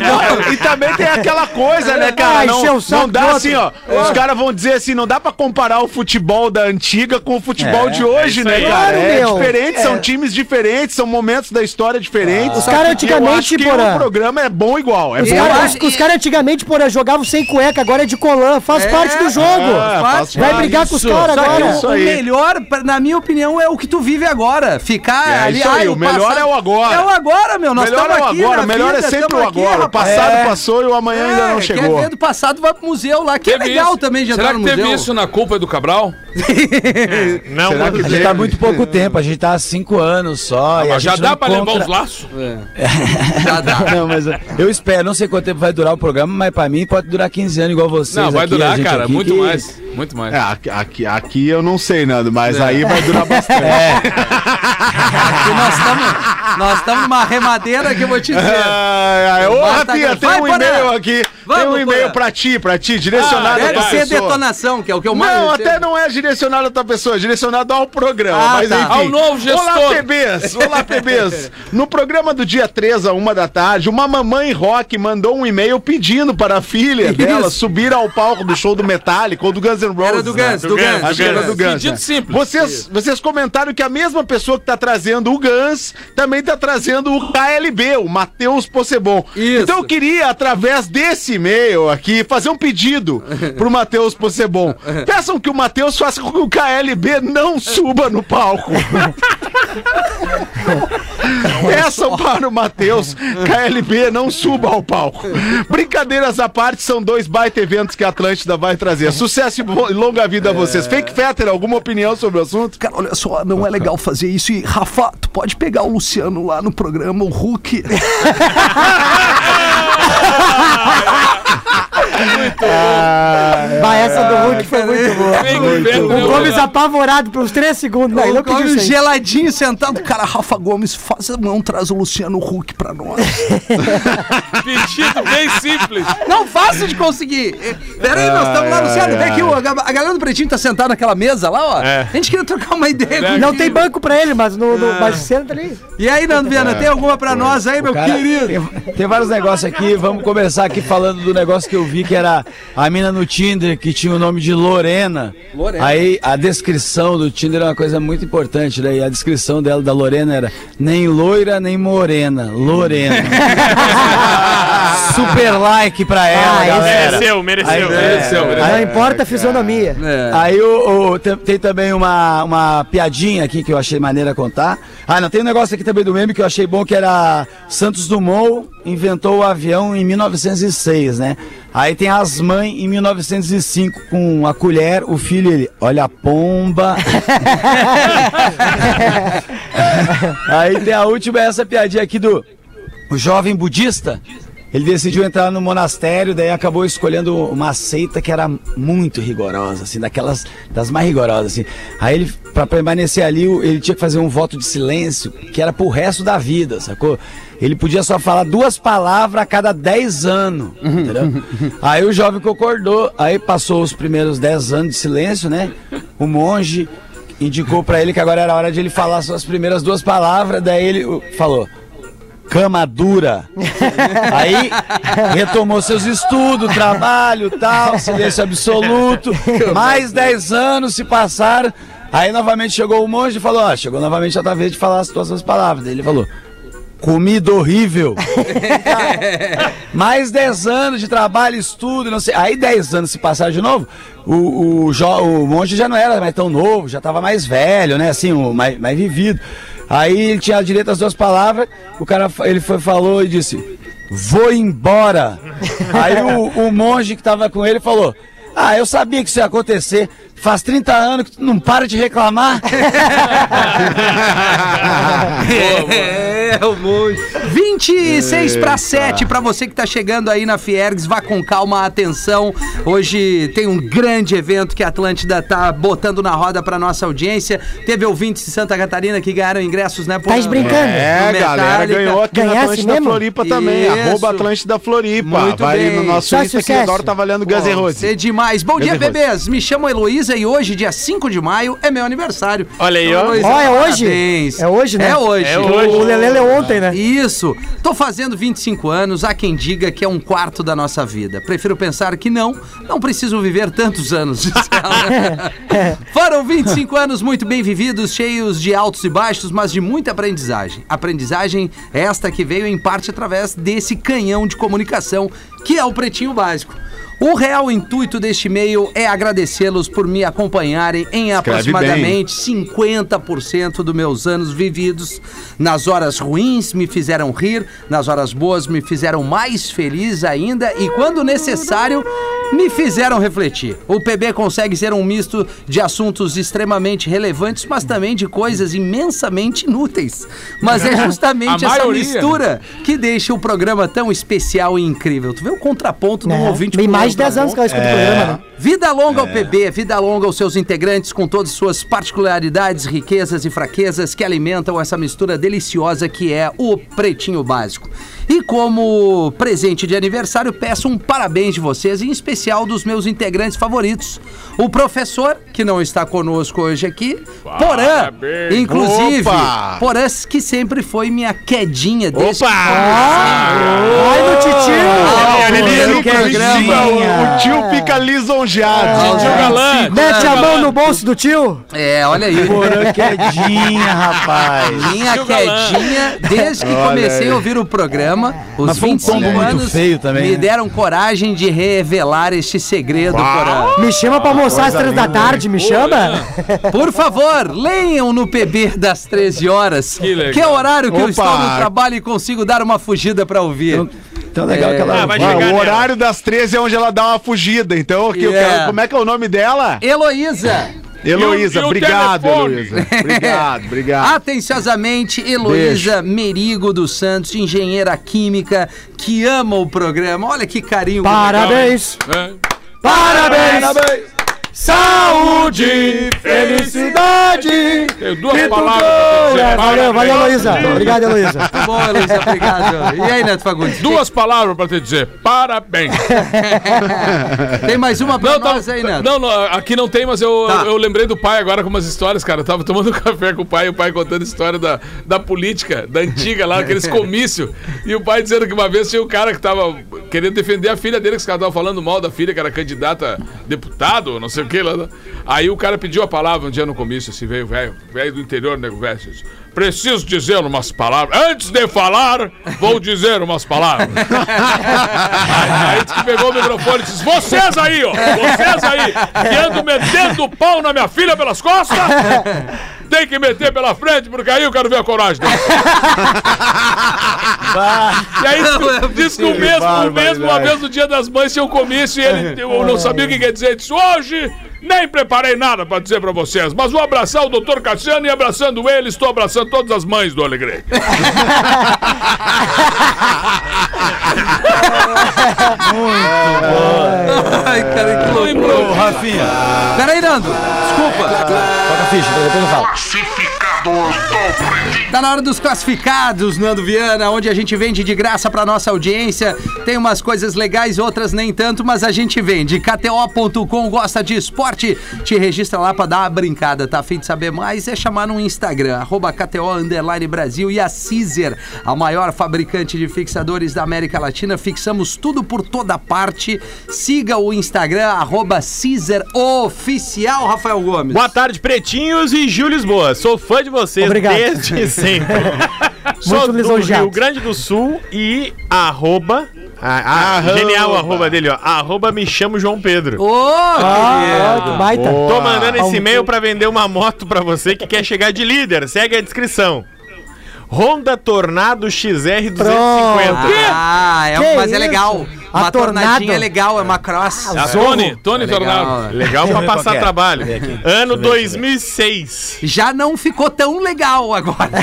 Não, e também tem aquela coisa, né, Ah, cara? Não, encheu o saco não dá assim, ó. Os caras vão dizer assim, não dá pra comparar o futebol da antiga com o futebol É, de hoje, é né, aí. cara? Claro, é meu. diferente, são times diferentes, são momentos da história diferentes. Os caras Eu antigamente, acho que porra. o programa é bom igual. É Os bom Eu caras acho- os caras antigamente, porra, jogavam sem cueca, agora é de colã. Faz É, parte do jogo. é, faz Vai brigar com os Isso. caras agora. isso o, o melhor, na minha opinião, é o que tu vive agora. Ficar É ali. isso aí, ai, o melhor é o agora. É o agora, meu. Nós melhor é o aqui. agora, o melhor vida, é sempre o aqui, agora. o rapaz. passado É. passou e o amanhã ainda não É, chegou. Quer ver do passado, vai pro museu lá, que é Teve legal isso. também de Será entrar no que teve museu. isso na culpa do Cabral? (laughs) Não, Será que A gente tá há muito pouco tempo, a gente tá há cinco anos só. a Mas já dá pra levar os laços? (laughs) (laughs) Já dá. Não, mas eu espero, não sei quanto tempo vai durar o programa, mas pra mim pode durar 15 anos igual vocês. Não, vai aqui, durar, gente cara, aqui, muito que- mais. Muito mais. É, aqui, aqui, eu não sei, Nando, mas É. aí vai durar bastante. Aqui nós estamos nós estamos numa remadeira que eu vou te dizer. Ai, Ô, Rafinha, tem Vai, um e-mail aqui. Vamos, tem um e-mail pra ti, pra ti, direcionado Deve pra ser pessoa. detonação, que é o que eu mais Não, até não é direcionado a tua pessoa, é direcionado ao programa. Ah, mas tá. enfim. Ao novo gestor. (laughs) Olá, PBs! Olá, PBs! No programa do dia 3 a 1 da tarde, uma mamãe rock mandou um e-mail pedindo para a filha dela subir ao palco do show do Metallica ou do Guns N' Roses. Era do né? Guns, do Guns. Acho que era do Guns. Pedido né? simples. Vocês, vocês comentaram que a mesma pessoa que tá trazendo o Guns também tá trazendo o KLB, o Matheus Possebon. Isso. Então eu queria, através desse e-mail aqui, fazer um pedido pro Matheus Possebon. (laughs) Peçam que o Matheus faça com que o KLB não suba no palco. (laughs) Peçam para o Matheus, KLB não suba ao palco. Brincadeiras à parte, são dois baita eventos que a Atlântida vai trazer. Sucesso e longa vida a vocês. Fake Fetter, alguma opinião sobre o assunto? Cara, olha só, não é legal fazer isso. E, Rafa, tu pode pegar o Luciano lá no programa, o Hulk. (laughs) Bah, essa do Hulk foi muito boa. O né, Gomes apavorado pelos três segundos. Não, ele não O pediu Gomes geladinho sentado. Cara, Rafa Gomes, faz a mão, traz o Luciano Hulk pra nós. (laughs) Pedido bem simples. Não fácil de conseguir. Pera aí, nós estamos lá, Luciano. Vem aqui, o- a galera do Pretinho tá sentada naquela mesa lá, ó. É. A gente queria trocar uma ideia. com- Não tem banco pra ele, mas no, no mas senta ali. E aí, Nando Viana, tem alguma pra nós aí, meu Cara, querido? Tem, tem vários negócios aqui. Vamos começar aqui falando do negócio que eu vi que era a mina no Tinder que tinha o nome de Lorena. Lorena. Aí a descrição do Tinder é uma coisa muito importante, né? E a descrição dela da Lorena era nem loira nem morena, Lorena. (laughs) Super like pra ela, Ah, galera. Mereceu, mereceu. Aí, Mereceu, mereceu. Não importa a fisionomia. É. Aí o, o- tem, tem também uma, uma piadinha aqui que eu achei maneira contar. Ah, não, tem um negócio aqui também do meme que eu achei bom que era Santos Dumont inventou o avião em 1906, né? Aí tem as mães em 1905 com a colher, o filho ele, olha a pomba. (laughs) Aí tem a última essa piadinha aqui do o jovem budista. Ele decidiu entrar no monastério, daí acabou escolhendo uma seita que era muito rigorosa, assim, daquelas das mais rigorosas, assim. Aí ele, para permanecer ali, ele tinha que fazer um voto de silêncio, que era pro resto da vida, sacou? Ele podia só falar duas palavras a cada 10 anos, entendeu? Aí o jovem concordou, aí passou os primeiros 10 anos de silêncio, né? O monge indicou pra ele que agora era hora de ele falar suas primeiras duas palavras, daí ele falou: cama dura. (laughs) Aí retomou seus estudos, trabalho, tal, silêncio absoluto. Mais 10 anos se passaram. Aí novamente chegou o monge e falou: Ó, chegou novamente a tua vez de falar as tuas duas palavras. Daí ele falou: Comida horrível. (laughs) Mais 10 anos de trabalho, estudo, não sei. Aí 10 anos se passaram de novo, o, o, jo- o monge já não era mais tão novo, já estava mais velho, né? Assim, o, mais, mais vivido. Aí ele tinha direito às duas palavras, o cara ele foi, falou e disse: Vou embora. (laughs) Aí o, o monge que estava com ele falou: Ah, eu sabia que isso ia acontecer. Faz 30 anos que tu não para de reclamar. (laughs) É, o monte. 26 para 7 para você que tá chegando aí na Fiergs, vá com calma, atenção. Hoje tem um grande evento que a Atlântida tá botando na roda para nossa audiência. Teve ouvintes de Santa Catarina que ganharam ingressos, né? Tá brincando? É, No galera, ganhou aqui na Ganhasse Atlântida mesmo? Floripa também. Isso. Arroba Atlântida Floripa. Muito Vai bem. no nosso Só Insta que sucesso. agora tá valendo Guns N' Roses. É demais. Bom dia, bebês. Me chamo Heloísa e hoje, dia 5 de maio, é meu aniversário. Olha aí, Então, Ó, é hoje? parabéns. É hoje, né? É hoje. É hoje. O Lelê é ontem, né? Isso. Tô fazendo 25 anos, há quem diga que é um quarto da nossa vida. Prefiro pensar que não, não preciso viver tantos anos, (laughs) ela. (laughs) Foram 25 anos muito bem vividos, cheios de altos e baixos, mas de muita aprendizagem. Aprendizagem esta que veio em parte através desse canhão de comunicação que é o Pretinho Básico. O real intuito deste e-mail é agradecê-los por me acompanharem em aproximadamente 50% dos meus anos vividos. Nas horas ruins me fizeram rir, nas horas boas me fizeram mais feliz ainda e, quando necessário, me fizeram refletir. O PB consegue ser um misto de assuntos extremamente relevantes, mas também de coisas imensamente inúteis. Mas é (laughs) justamente essa maioria. mistura que deixa o programa tão especial e incrível. Tu vê o contraponto um Né? ouvinte Tem pro mais de outro. 10 anos que eu escuto o programa, né? Vida longa ao PB, vida longa aos seus integrantes com todas suas particularidades, riquezas e fraquezas que alimentam essa mistura deliciosa que é o Pretinho Básico. E como presente de aniversário, peço um parabéns de vocês, em especial dos meus integrantes favoritos. O professor, que não está conosco hoje aqui, Porã, inclusive, Opa! Porã que sempre foi minha quedinha desde Opa! Vai no titio! Ah, Olha, ele. O, o tio fica lisonjeado. Tio Galã. Mete a mão no bolso do tio! É, olha aí. Porã quedinha, rapaz. Minha Tio Galã. quedinha, desde que comecei a ouvir o programa, os Mas foi um 25 combo muito anos feio também, me né? deram coragem de revelar este segredo, Porã. Me chama pra almoçar às três da tarde, me chama? Por favor, leiam no PB das 13 horas, Que legal. que é o horário que eu Opa. estou no trabalho e consigo dar uma fugida pra ouvir. Tão legal É. que ela Ah, vai Ah, chegar o nela. horário das 13 é onde ela dá uma fugida. Então, aqui eu Yeah. quero- como é que é o nome dela? Heloísa. Heloísa, obrigado? Heloísa. (laughs) Obrigado, obrigado. Atenciosamente, Heloísa Merigo dos Santos, engenheira química, que ama o programa. Olha que carinho. Parabéns! É. Parabéns! Saúde! Felicidade! Tenho duas palavras pra valeu, valeu. Heloísa. Obrigado, Heloísa. Muito (laughs) bom, Heloísa, obrigado. E aí, Neto Fagundes? Duas palavras pra te dizer. Parabéns. (laughs) Tem mais uma pra Não, tá- nós aí, Neto? não, não, aqui não tem, mas eu, Tá. eu lembrei do pai agora com umas histórias, cara. Eu tava tomando (laughs) café com o pai, e o pai contando história da, da política, da antiga lá, aqueles comícios. E o pai dizendo que uma vez tinha um cara que tava querendo defender a filha dele, que os caras estavam falando mal da filha, que era candidata a deputado, não sei o lá. né? Aí o cara pediu a palavra um dia no comício, assim, veio, velho, velho do interior, nego velho. Disse, Preciso dizer umas palavras. Antes de falar, vou dizer umas palavras. (laughs) Aí, disse que pegou o microfone e disse: Vocês aí, ó! Vocês aí, que andam metendo o pau na minha filha pelas costas, tem que meter pela frente, porque aí eu quero ver a coragem dele. (laughs) E aí Não é que o mesmo, o mesmo, uma vez no dia das mães tinha um comício e ele eu não sabia o que quer dizer. Ele disse: Hoje nem preparei nada pra dizer pra vocês, mas vou abraçar o doutor Cassiano e abraçando ele, estou abraçando todas as mães do Alegrete. Ai, cara, que loucura. Rafinha, Peraí, Nando. Desculpa. toca a ficha, depois eu falo. Tá na hora dos classificados, Nando Viana, onde a gente vende de graça pra nossa audiência. Tem umas coisas legais, outras nem tanto, mas a gente vende. KTO.com gosta de esporte? Te registra lá pra dar uma brincada, tá? Fim de saber mais? É chamar no Instagram, arroba KTO Underline Brasil e a Caesar, a maior fabricante de fixadores da América Latina. Fixamos tudo por toda parte. Siga o Instagram, arroba Caesar Oficial, Rafael Gomes. Boa tarde, pretinhos e Gil Lisboa. Sou fã de vocês Obrigado. desde (laughs) sempre. Sou do. Rio Grande do Sul e arroba. Ah, ah, genial o arroba dele, ó. Arroba me chamo João Pedro. Ô, Ah, que baita. Tô mandando esse Ah, e-mail pra vender uma moto pra você que quer chegar de líder. Segue a descrição. Honda Tornado XR 250. Ah, é, mas é legal. A Uma Tornado? tornadinha é legal, é uma cross. A Tony, Tony É legal, Tornado. né? Legal pra passar é. trabalho. Ano Deixa eu ver, deixa 2006. Já não ficou tão legal agora. (laughs)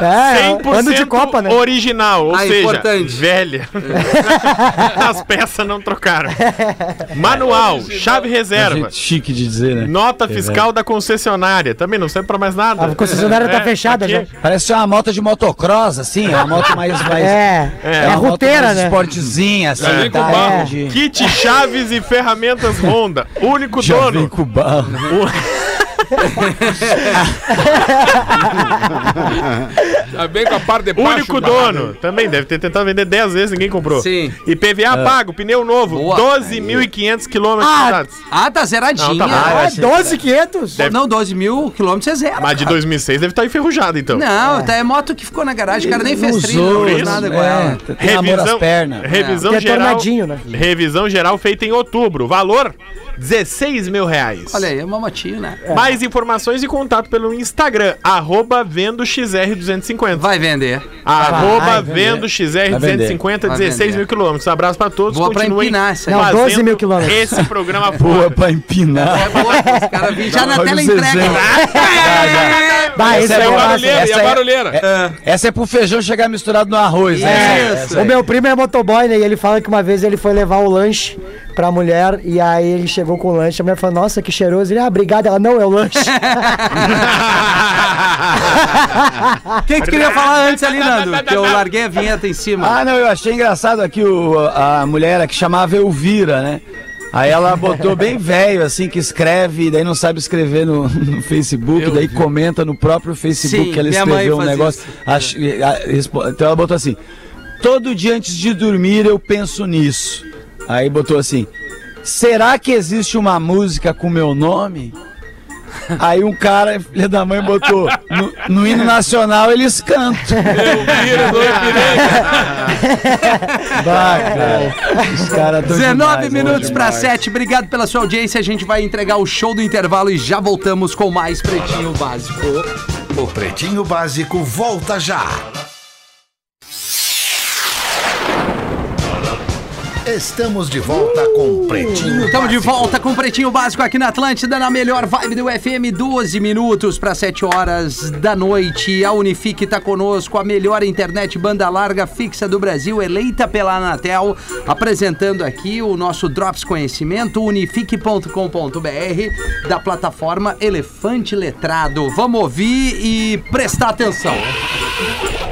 É, 100% ano de Copa, né? original, ou Ah, seja, importante. velha. (laughs) As peças não trocaram. (laughs) Manual, chave reserva. Jeito chique de dizer, né? Nota fiscal da concessionária. Também não serve pra mais nada. A concessionária tá fechada aqui. já. Parece uma moto de motocross, assim, é uma moto mais... mais É, é, roteira, mais né? Esportezinha, assim, vem com tá? barro. É, Kit chaves e ferramentas Honda. Único Já vem dono. com barro. (laughs) Já vem com a parte de baixo. Único do dono. Também deve ter tentado vender 10 vezes, ninguém comprou. Sim. E PVA pago, pneu novo, Boa. 12.500 quilômetros Ah. Ah, tá zeradinha. Não, tá. Ah, achei- 12,500? Não, 12 mil quilômetros é zero. Mas de 2006 deve estar enferrujado, então. Não, tá, é moto que ficou na garagem, o cara nem fez Não trilha, não nada com é, pernas. Revisão Que é geral. né? Revisão geral feita em outubro. Valor 16 mil reais. Olha aí, é uma motinho, né? Mais informações e contato pelo Instagram, arroba vendo XR250. Vai vender. Arroba Vai vendo XR250, Vai 16 vender. mil quilômetros. Abraço pra todos. Boa pra empinar isso aí. Não, 12 fazendo mil quilômetros. Esse programa (laughs) Boa pra empinar. É boa, os caras vêm já na tela entrega. Zezé. Bah, esse E é a massa. barulheira, essa é- barulheira. Essa é pro feijão chegar misturado no arroz, né? Isso. O meu primo é motoboy, né? E ele fala que uma vez ele foi levar o lanche pra mulher e aí ele chegou com o lanche. A mulher falou, nossa, que cheiroso. Ele, ah, obrigado. Ela, não, é o lanche. (laughs) O que que tu queria falar antes ali, Nando? Que eu larguei a vinheta em cima. Ah, não, eu achei engraçado aqui o, a mulher que chamava Elvira, né? Aí ela botou bem velho, assim, que escreve, daí não sabe escrever no, no Facebook, daí comenta no próprio Facebook Sim, que ela minha mãe escreveu um faz negócio. Ach- a- respo- então ela botou assim: todo dia antes de dormir eu penso nisso. Aí botou assim: será que existe uma música com meu nome? Aí um cara, filho da mãe, botou no, no hino nacional eles cantam. Vira (laughs) do Bah, cara. Os caras tão 19 demais, minutos para demais. 7. Obrigado pela sua audiência. A gente vai entregar o show do intervalo e já voltamos com mais Pretinho Básico. O Pretinho Básico volta já. Estamos de volta com Pretinho Estamos de Básico. volta com o Pretinho Básico aqui na Atlântida, na melhor vibe do FM, 12 minutos para 7 horas da noite. A Unifique está conosco, a melhor internet banda larga fixa do Brasil, eleita pela Anatel, apresentando aqui o nosso Drops Conhecimento, unifique.com.br, da plataforma Elefante Letrado. Vamos ouvir e prestar atenção.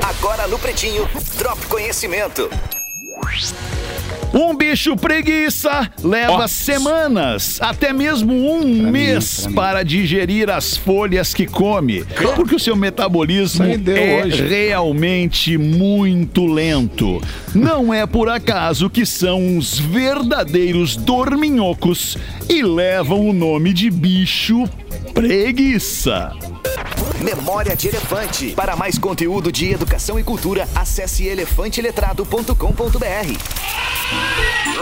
Agora no Pretinho, Drop Conhecimento. Um bicho preguiça leva semanas, até mesmo um mês para digerir as folhas que come, porque o seu metabolismo é hoje. realmente muito lento. Não é por acaso que são uns verdadeiros dorminhocos e levam o nome de bicho preguiça. Memória de Elefante. Para mais conteúdo de educação e cultura, acesse elefanteletrado.com.br.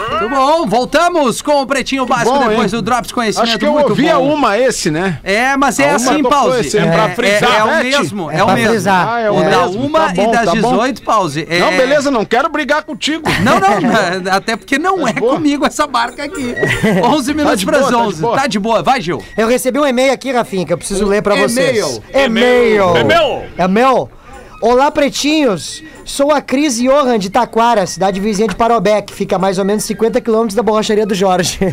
Muito bom, voltamos com o Pretinho Básico bom, depois hein? do Drops Conhecimento. Acho que eu muito ouvia bom. uma esse, né? É, mas é assim, pause. É, é pra é- frisar, é o né, Ti? mesmo, é, É o mesmo. frisar. Ah, é o o da uma tá bom, e das tá bom. 18, pause. É- Não, beleza, não quero brigar contigo. Não, não, (laughs) até porque não é boa. comigo essa barca aqui. 11 minutos de para as boa, tá de 11. boa. Tá de boa, vai, Gil. Eu recebi um e-mail aqui, Rafinha, que eu preciso ler pra vocês. E-mail. E-mail. E-mail. É meu. Olá, pretinhos. Sou a Cris Johan de Taquara, cidade vizinha de Parobé, que fica a mais ou menos 50 quilômetros da borracharia do Jorge. (laughs)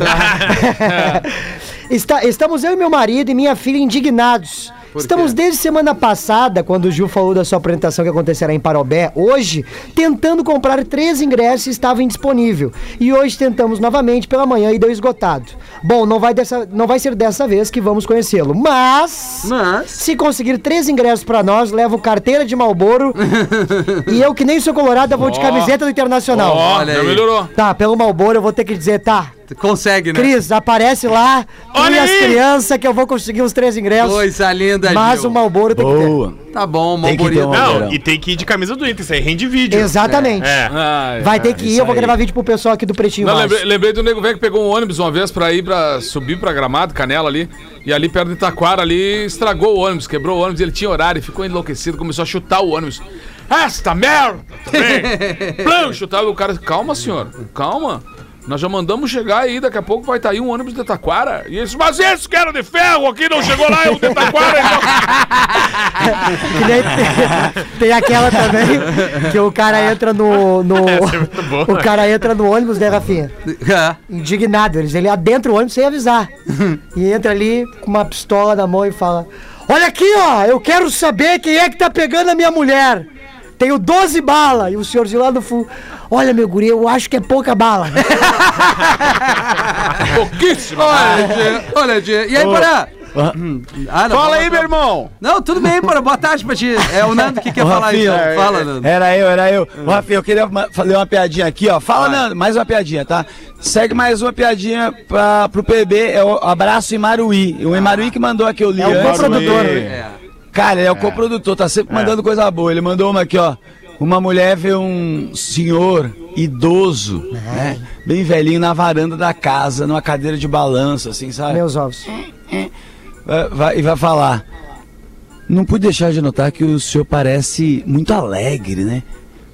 (laughs) Está- estamos eu e meu marido e minha filha indignados. Estamos desde semana passada, quando o Gil falou da sua apresentação que acontecerá em Parobé, hoje, tentando comprar três ingressos e estava indisponível. E hoje tentamos novamente pela manhã e deu esgotado. Bom, não vai, dessa, não vai ser dessa vez que vamos conhecê-lo, mas... Mas. Se conseguir três ingressos pra nós, levo carteira de Malboro (laughs) e eu, que nem sou colorado, vou de Ó. camiseta do Internacional. Ó, Olha já aí. melhorou. Tá, pelo Malboro eu vou ter que dizer, tá. Consegue, né? Cris, aparece lá, Olha as crianças que eu vou conseguir os três ingressos. Coisa linda, mas Gil. o Malboro tem que ter. Boa. Tá bom, Malborito. uma- Não, e tem que ir de camisa do Inter, isso aí rende vídeo. Exatamente. É. Ai, Vai ai. ter que ir, isso eu vou gravar vídeo pro pessoal aqui do Pretinho Não, lembrei, lembrei do nego velho que pegou um ônibus uma vez pra ir pra subir pra Gramado, Canela ali. E ali perto de Itaquara ali estragou o ônibus, quebrou o ônibus, ele tinha horário, ficou enlouquecido, começou a chutar o ônibus. Esta merda! também. Plum, chutava o cara. Calma, senhor, calma. Nós já mandamos chegar aí, daqui a pouco vai estar aí um ônibus de Itaquara. E eles, mas esse que era de ferro aqui não chegou lá, é o de Itaquara. então. (laughs) Tem, tem aquela também, que o cara entra no. no (laughs) o cara entra no ônibus, né, Rafinha? É. indignado. Eles, ele adentra o ônibus sem avisar. (laughs) e entra ali com uma pistola na mão e fala: Olha aqui, ó, eu quero saber quem é que tá pegando a minha mulher. Tenho 12 balas. E o senhorzinho lá no fundo: Olha, meu guri, eu acho que é pouca bala. (laughs) Pouquíssimo. Olha, Gê, olha. E aí, Porã? Ah, não, Fala aí, meu irmão. Não, tudo bem, Porã. Boa tarde pra ti. É o Nando que quer falar Rafinha, então. é, Fala, Nando. Era eu, era eu. Ô, Rafinha, eu queria fazer uma piadinha aqui, ó. Fala, Nando, mais uma piadinha, tá? Segue mais uma piadinha pra, pro PB, é o Abraço Imaruí. O Imaruí que mandou aqui, eu li É o coprodutor. É. Cara, ele é o coprodutor, tá sempre mandando coisa boa. Ele mandou uma aqui, ó. Uma mulher vê um senhor idoso, né? Bem velhinho na varanda da casa, numa cadeira de balanço, assim, sabe? Meus ovos. Vai, vai- e vai falar. Não pude deixar de notar que o senhor parece muito alegre, né?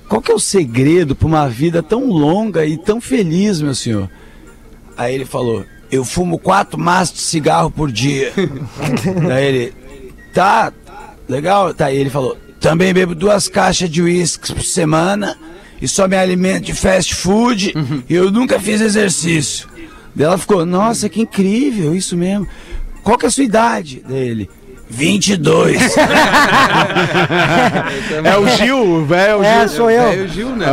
Qual que é o segredo para uma vida tão longa e tão feliz, meu senhor? Aí ele falou: Eu fumo quatro maços de cigarro por dia. (laughs) Daí ele, tá, legal. Tá, aí ele falou: Também bebo duas caixas de uísque por semana e só me alimento de fast food e eu nunca fiz exercício. Ela ficou: Nossa, que incrível, isso mesmo. Qual que é a sua idade? Daí ele: 22. (laughs) É o Gil, velho. É, sou eu. É o Gil, né?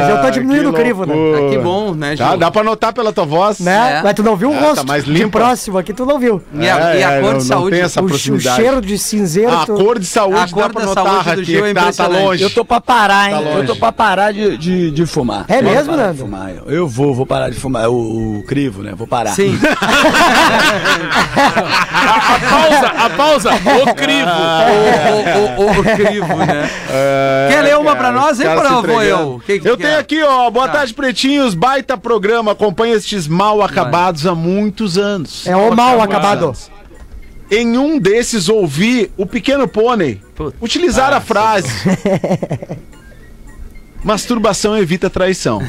Mas eu tô diminuindo o crivo, né? Ah, que bom, né, Gil? Dá, dá pra notar pela tua voz. Né? É. Mas tu não viu o É, rosto. tá mais de limpa. próximo aqui, tu não viu. E a, e a É, cor não- de não saúde? tem essa O, o cheiro de cinzeiro. A tu- cor de saúde A dá cor pra da notar, saúde do Raquel, Gil é tá, tá longe. Eu tô pra parar, hein? Tá eu tô pra parar de, de, de fumar. É mesmo, de Nando? fumar. Eu- Eu vou, vou parar de fumar. O, o crivo, né? Vou parar. Sim. (laughs) A, a pausa, a pausa, o crivo. o, o, o, o crivo, né? Quer ler uma pra nós, hein, Cara ou vou eu? Que que eu tenho aqui, ó. Boa Tá. tarde, pretinhos. Baita programa. Acompanha estes mal acabados há muitos anos. É o mal acabado. Em um desses ouvi o pequeno pônei utilizar Ah, a frase. (laughs) Masturbação evita traição.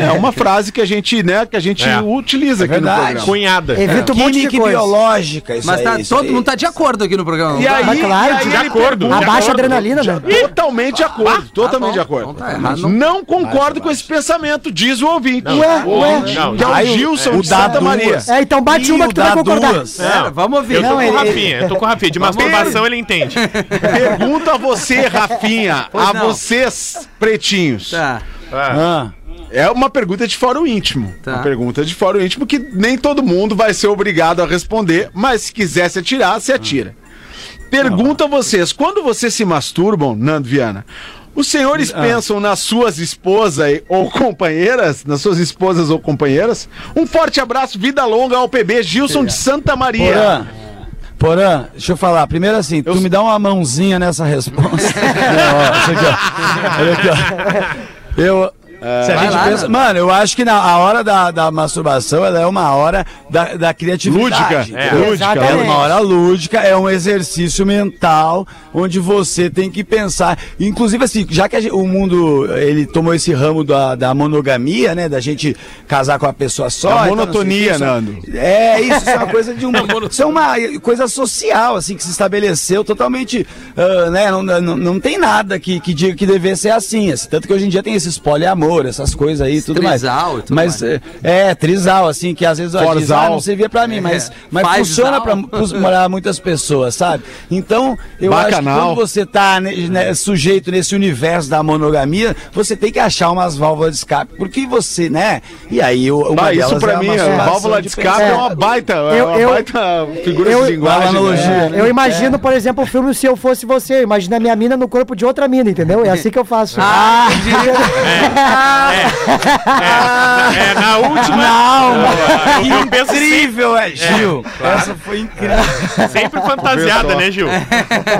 É uma (laughs) frase que a gente, né, que a gente É. utiliza aqui no verdade. programa. Cunhada. Evita um monte de Química e coisa. biológica, isso Mas aí, tá, isso todo aí. mundo tá de acordo aqui no programa. E tá? aí, claro, e aí de ele acordo. pergunta- Abaixa a adrenalina, né? Totalmente de acordo, totalmente bom, de acordo. então tá errado, não- não concordo com esse pensamento, diz o ouvinte. Ué, O ué. que é o Gilson de Santa Maria. É, então bate uma que tu vai concordar. É, vamos ouvir. Eu tô com o Rafinha, eu tô com o Rafinha. De masturbação ele entende. Pergunto a você, (laughs) Rafinha, a vocês, pretinhos. Tá. Ah, É uma pergunta de fórum íntimo. Tá. Uma pergunta de fórum íntimo que nem todo mundo vai ser obrigado a responder, mas se quiser se atirar, se atira. Pergunto a vocês, quando vocês se masturbam, Nando Viana, os senhores pensam nas suas esposas ou companheiras, nas suas esposas ou companheiras? Um forte abraço, vida longa ao PB Gilson de Santa Maria. Porã, Porã, deixa eu falar. Primeiro assim, tu me dá uma mãozinha nessa resposta. (laughs) Não, ó, isso aqui, ó. Olha aqui, ó. Eu. Se a gente lá, pensa, mano, eu acho que na a hora da, da masturbação ela é uma hora da, da criatividade. Lúdica. É. Exatamente. É uma hora lúdica, é um exercício mental onde você tem que pensar. Inclusive, assim, já que gente- o mundo ele tomou esse ramo da, da monogamia, né? Da gente casar com a pessoa só. Sei monotonia, o que, isso- Nando. É, isso, isso é uma (laughs) coisa de um. isso é uma coisa social, assim, que se estabeleceu totalmente. ah, né? Não, não, não tem nada que, que diga que deveria ser assim, assim. Tanto que hoje em dia tem esses poliamor, essas coisas aí e tudo mais. Trisal e tudo mas mais. é, é, trisal, assim, que às vezes ó, diz, ah, não servia pra mim, mas, mas Fazal. funciona pra, pra muitas pessoas, sabe? Então, eu Bacanal. acho que quando você tá ne- né, sujeito nesse universo da monogamia, você tem que achar umas válvulas de escape, porque você, né? E aí, o- Bah, isso pra é a mim, a masturbação válvula de escape é, uma baita, é Eu- uma eu- baita figura eu- de linguagem. analogia. né? É, eu imagino, por exemplo, o filme Se Eu Fosse Você. Eu imagino a minha mina no corpo de outra mina, entendeu? É assim que eu faço. Ah, (laughs) É, na última. Não, eu, eu penso sempre, incrível, é, Gil. Essa foi incrível. sempre fantasiada, né, Gil?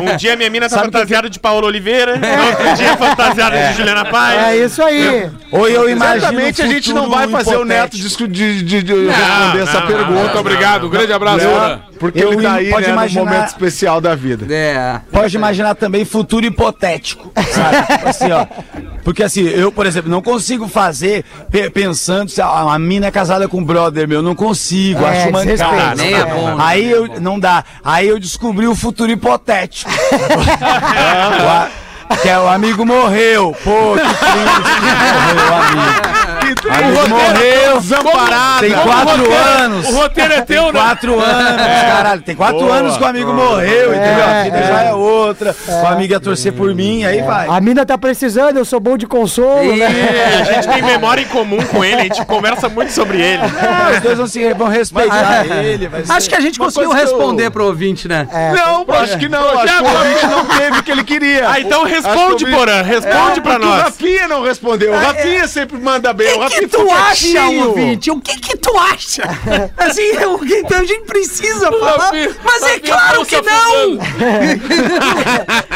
Um dia minha mina tá Sabe que- fantasiada de Paulo Oliveira, outro dia fantasiada de Juliana Paz. É isso aí. Ou eu imagino. Certamente a gente não vai fazer o Neto discu- de, de- de responder essa não, pergunta. Muito obrigado, um grande abraço. Porque Eu ele tá aí pode né, imaginar- num momento especial da vida. é. Pode imaginar também futuro hipotético, sabe? (laughs) Assim, ó. Porque assim, eu, por exemplo, não consigo fazer pe- pensando se a, a mina é casada com um brother meu, não consigo, É, acho mancada. desrespeito. Nem é bom, né? Aí eu não dá. Aí eu descobri o futuro hipotético. (laughs) O a- que é o amigo morreu. Pô, que triste. morreu o amigo. Amigo morreu. Desamparado. Tem quatro anos. O roteiro é teu, né? Quatro (laughs) anos, caralho. Tem quatro Boa, anos que o amigo morreu, entendeu? A vida é. já é outra. O amigo ia torcer por mim, aí vai. A mina tá precisando, eu sou bom de consolo, né? É, a gente tem memória em comum com ele, a gente conversa muito sobre ele. Ah, os dois vão, se, vão respeitar ele. Acho que a gente conseguiu coisa que eu- responder pro ouvinte, né? Não, acho que não. Acho que o ouvinte não teve o que ele queria. Ah, então responde, o Porã, responde pra porque O nós. Rafinha não respondeu. O Rafinha sempre manda bem. O O que, que tu acha, ouvinte? O que que tu acha? (laughs) Assim, o que então a gente precisa falar, mas é Rafinha claro tá que não! (laughs)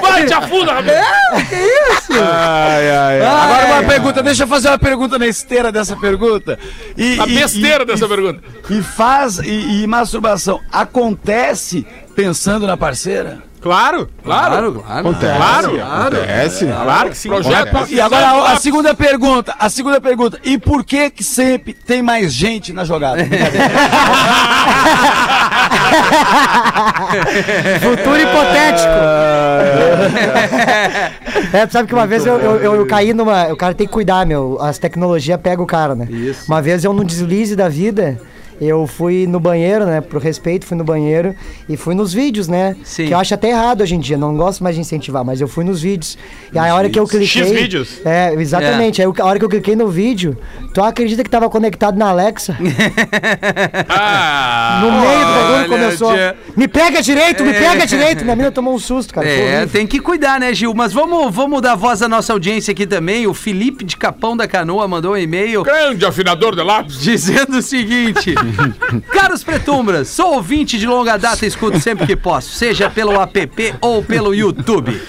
Vai, te afunda, Rafinha. É, que isso? vacilo. Ai, ai, ai. Agora uma pergunta, deixa eu fazer uma pergunta na esteira dessa pergunta. E, A besteira e- dessa e- pergunta. E faz, e, e masturbação acontece pensando na parceira? Claro, Claro, claro. Acontece. Claro. Acontece. claro que sim. Projeto. E agora a, a segunda pergunta, a segunda pergunta, e por que que sempre tem mais gente na jogada? (laughs) Futuro hipotético. (laughs) É, tu sabe que uma vez eu, eu, eu- eu caí numa. O cara tem que cuidar, meu. As tecnologias pegam o cara, né? Isso. Uma vez eu, num deslize da vida. Eu fui no banheiro, né? Pro respeito, fui no banheiro e fui nos vídeos, né? Sim. Que eu acho até errado hoje em dia, não gosto mais de incentivar, mas eu fui nos vídeos. E aí a hora que eu cliquei. X vídeos? É, exatamente. Aí eu- a hora que eu cliquei no vídeo, tu acredita que tava conectado na Alexa? (laughs) Ah, No meio do bagulho começou. tia. Me pega direito, me pega direito. Minha mina tomou um susto, cara. É, tem que cuidar, né, Gil? Mas vamos, vamos dar voz à nossa audiência aqui também. O Felipe de Capão da Canoa mandou um e-mail grande afinador de lápis. dizendo o seguinte: (laughs) (laughs) Caros Pretumbras, sou ouvinte de longa data e escuto sempre que posso, seja pelo app ou pelo YouTube.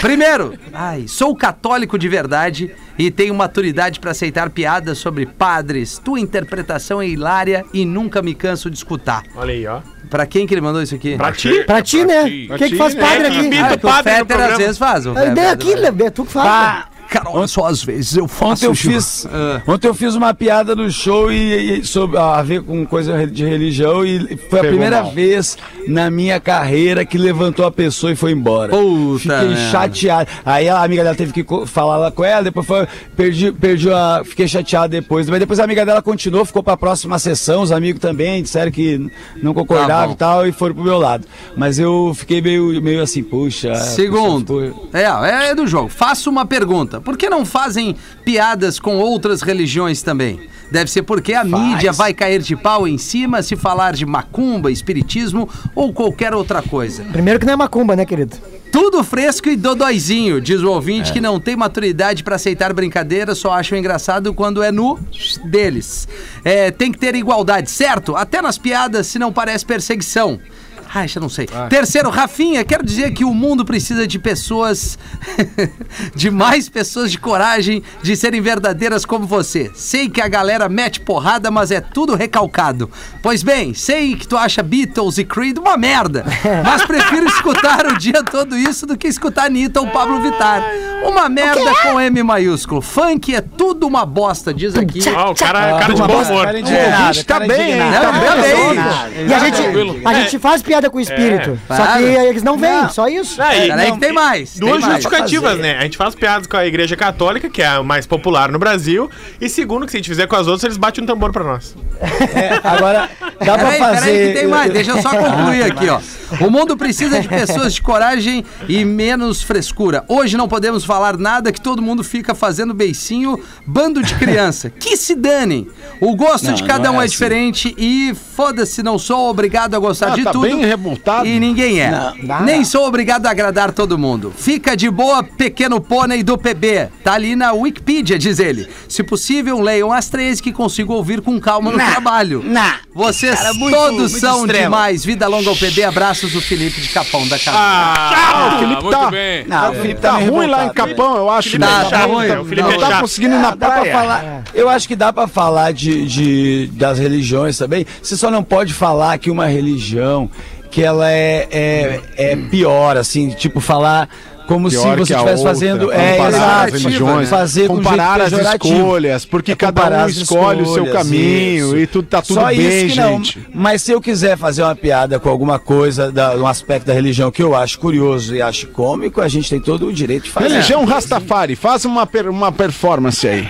Primeiro, ai, sou católico de verdade e tenho maturidade para aceitar piadas sobre padres. Tua interpretação é hilária e nunca me canso de escutar. Olha aí, ó. Pra quem que ele mandou isso aqui? Pra ti? Pra ti, né? O que, que faz padre É, aqui? Ah, o que o padre no Fetter às vezes faz. o A ideia Fetter, aqui, né? é tu que faz. Pá, Carol, só às vezes eu faço. Ontem eu fiz, ontem eu fiz uma piada no show e, e sobre a ver com coisa de religião e foi a Pegou primeira mal. vez na minha carreira que levantou a pessoa e foi embora. Puta Fiquei merda. chateado. Aí a amiga dela teve que falar lá com ela, depois foi, perdi, perdi a, fiquei chateado depois. Mas depois a amiga dela continuou, ficou pra próxima sessão, os amigos também disseram que não Tá concordavam bom. e tal e foram pro meu lado. Mas eu fiquei meio, meio assim, puxa. a Segundo, pessoa ficou- é, é do jogo. Faço uma pergunta. Por que não fazem piadas com outras religiões também? Deve ser porque a mídia vai cair de pau em cima se falar de macumba, espiritismo ou qualquer outra coisa. Primeiro que não é macumba, né, querido? Tudo fresco e dodóizinho, diz o ouvinte que não tem maturidade pra aceitar brincadeira, só acham engraçado quando é no deles. É, tem que ter igualdade, certo? Até nas piadas, se não parece perseguição. Ai, já não sei. Terceiro, Rafinha, quero dizer que o mundo precisa de pessoas. (laughs) de mais pessoas de coragem de serem verdadeiras como você. Sei que a galera mete porrada, mas é tudo recalcado. Pois bem, sei que tu acha Beatles e Creed uma merda, mas prefiro escutar o dia todo isso do que escutar Anitta ou Pablo Vittar. Uma merda com M maiúsculo. Funk é tudo uma bosta, diz aqui. Ó, o cara, cara de bom humor. O ouvinte tá cara bem, hein? Tá bem, tá bem. tá E a gente, a gente faz piada com o espírito. Só Claro. que eles não vêm, Não. só isso. Aí, Peraí que tem mais. tem Duas mais. justificativas, fazer. né? A gente faz piadas com a Igreja Católica, que é a mais popular no Brasil. E segundo, que se a gente fizer com as outras, eles batem um tambor pra nós. É, agora, dá pra Peraí, fazer. peraí que tem mais, deixa eu só concluir aqui, ó. O mundo precisa de pessoas de coragem e menos frescura. Hoje não podemos falar nada que todo mundo fica fazendo beicinho, bando de criança. Que se danem. O gosto Não, de cada não um é é assim. diferente e foda-se, não sou obrigado a gostar Ah, de tá tudo. bem revoltado. E ninguém é. Não. Nem sou obrigado a agradar todo mundo. Fica de boa, pequeno pônei do PB. Tá ali na Wikipedia, diz ele. Se possível, leiam as três que consigo ouvir com calma no trabalho. Nah. Vocês Cara, muito- todos muito são extremo. demais. Vida longa ao PB. Abraços do Felipe de Capão da Casa. Ah, o Felipe muito tá- bem. Não, o Felipe Tá meio ruim lá em. Capão, eu acho. Tá, né? tá ruim. O Felipe Não é tá conseguindo ir na pra praia. falar, eu acho que dá pra falar de, de- das religiões também. Você só não pode falar que uma religião que ela é, é, é pior, assim, tipo, falar como se você a estivesse fazendo. comparar É, as exato. religiões, fazer com comparar as escolhas, porque É cada um escolhe o seu caminho isso. e tudo tá tudo Só bem, isso que não. gente. Mas se eu quiser fazer uma piada com alguma coisa, da, um aspecto da religião que eu acho curioso e acho cômico, a gente tem todo o direito de fazer. Religião Rastafari, faz uma, per- uma performance aí.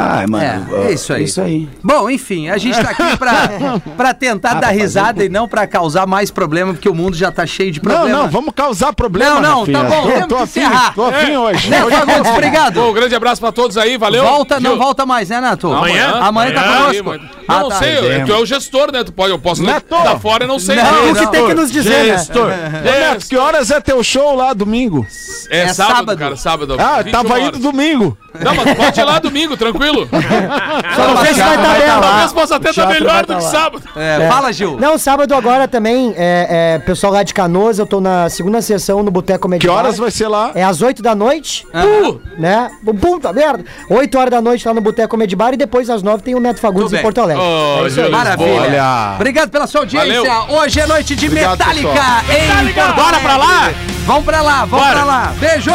Ah, mano. É, é isso aí. Isso aí. Bom, enfim, a gente tá aqui pra, (laughs) pra tentar dar risada e não pra causar mais problema, porque o mundo já tá cheio de Não, problema. não, vamos causar problema, Não, não, Rafinha. tá bom, Tô, temos tô afim, encerrar. tô afim hoje. Hoje eu Fagundes, obrigado. Bom, um grande abraço pra todos aí, valeu. Volta, não Gil. volta mais, né, Nato? Amanhã? Amanhã tá Amanhã, conosco. amanhã. Ah, Não, não tá. sei, eu- tu é o gestor, né? Tu pode, eu posso Neto! dar fora e não sei. Não, né? Tu que tem que nos dizer, né? Gestor. Ô, Neto, que horas é teu show lá domingo? É, É sábado, sábado. cara, sábado. Ah, 21 tava horas. indo domingo. Não, mas pode ir lá domingo, tranquilo. (laughs) Só não sei se vai estar aberto. Talvez possa até estar teatro melhor vai do tá que sábado. É, Fala, Gil. Não, sábado agora também, é, é, pessoal lá de Canoas, eu tô na segunda sessão no Boteco Comedy Que horas vai ser lá? É às 8 da noite, Uh, né? Puta merda. 8 horas da noite lá no Boteco Comedy Bar e depois às 9 tem o Neto Fagundes em bem. Porto Alegre. Ô, É isso aí. Júlio, Maravilha. Olha. Obrigado pela sua audiência. Valeu. Hoje é noite de Obrigado, Metallica pessoal. em Porto Bora pra lá? Vamos pra lá, vamos Bora. pra lá. Beijo.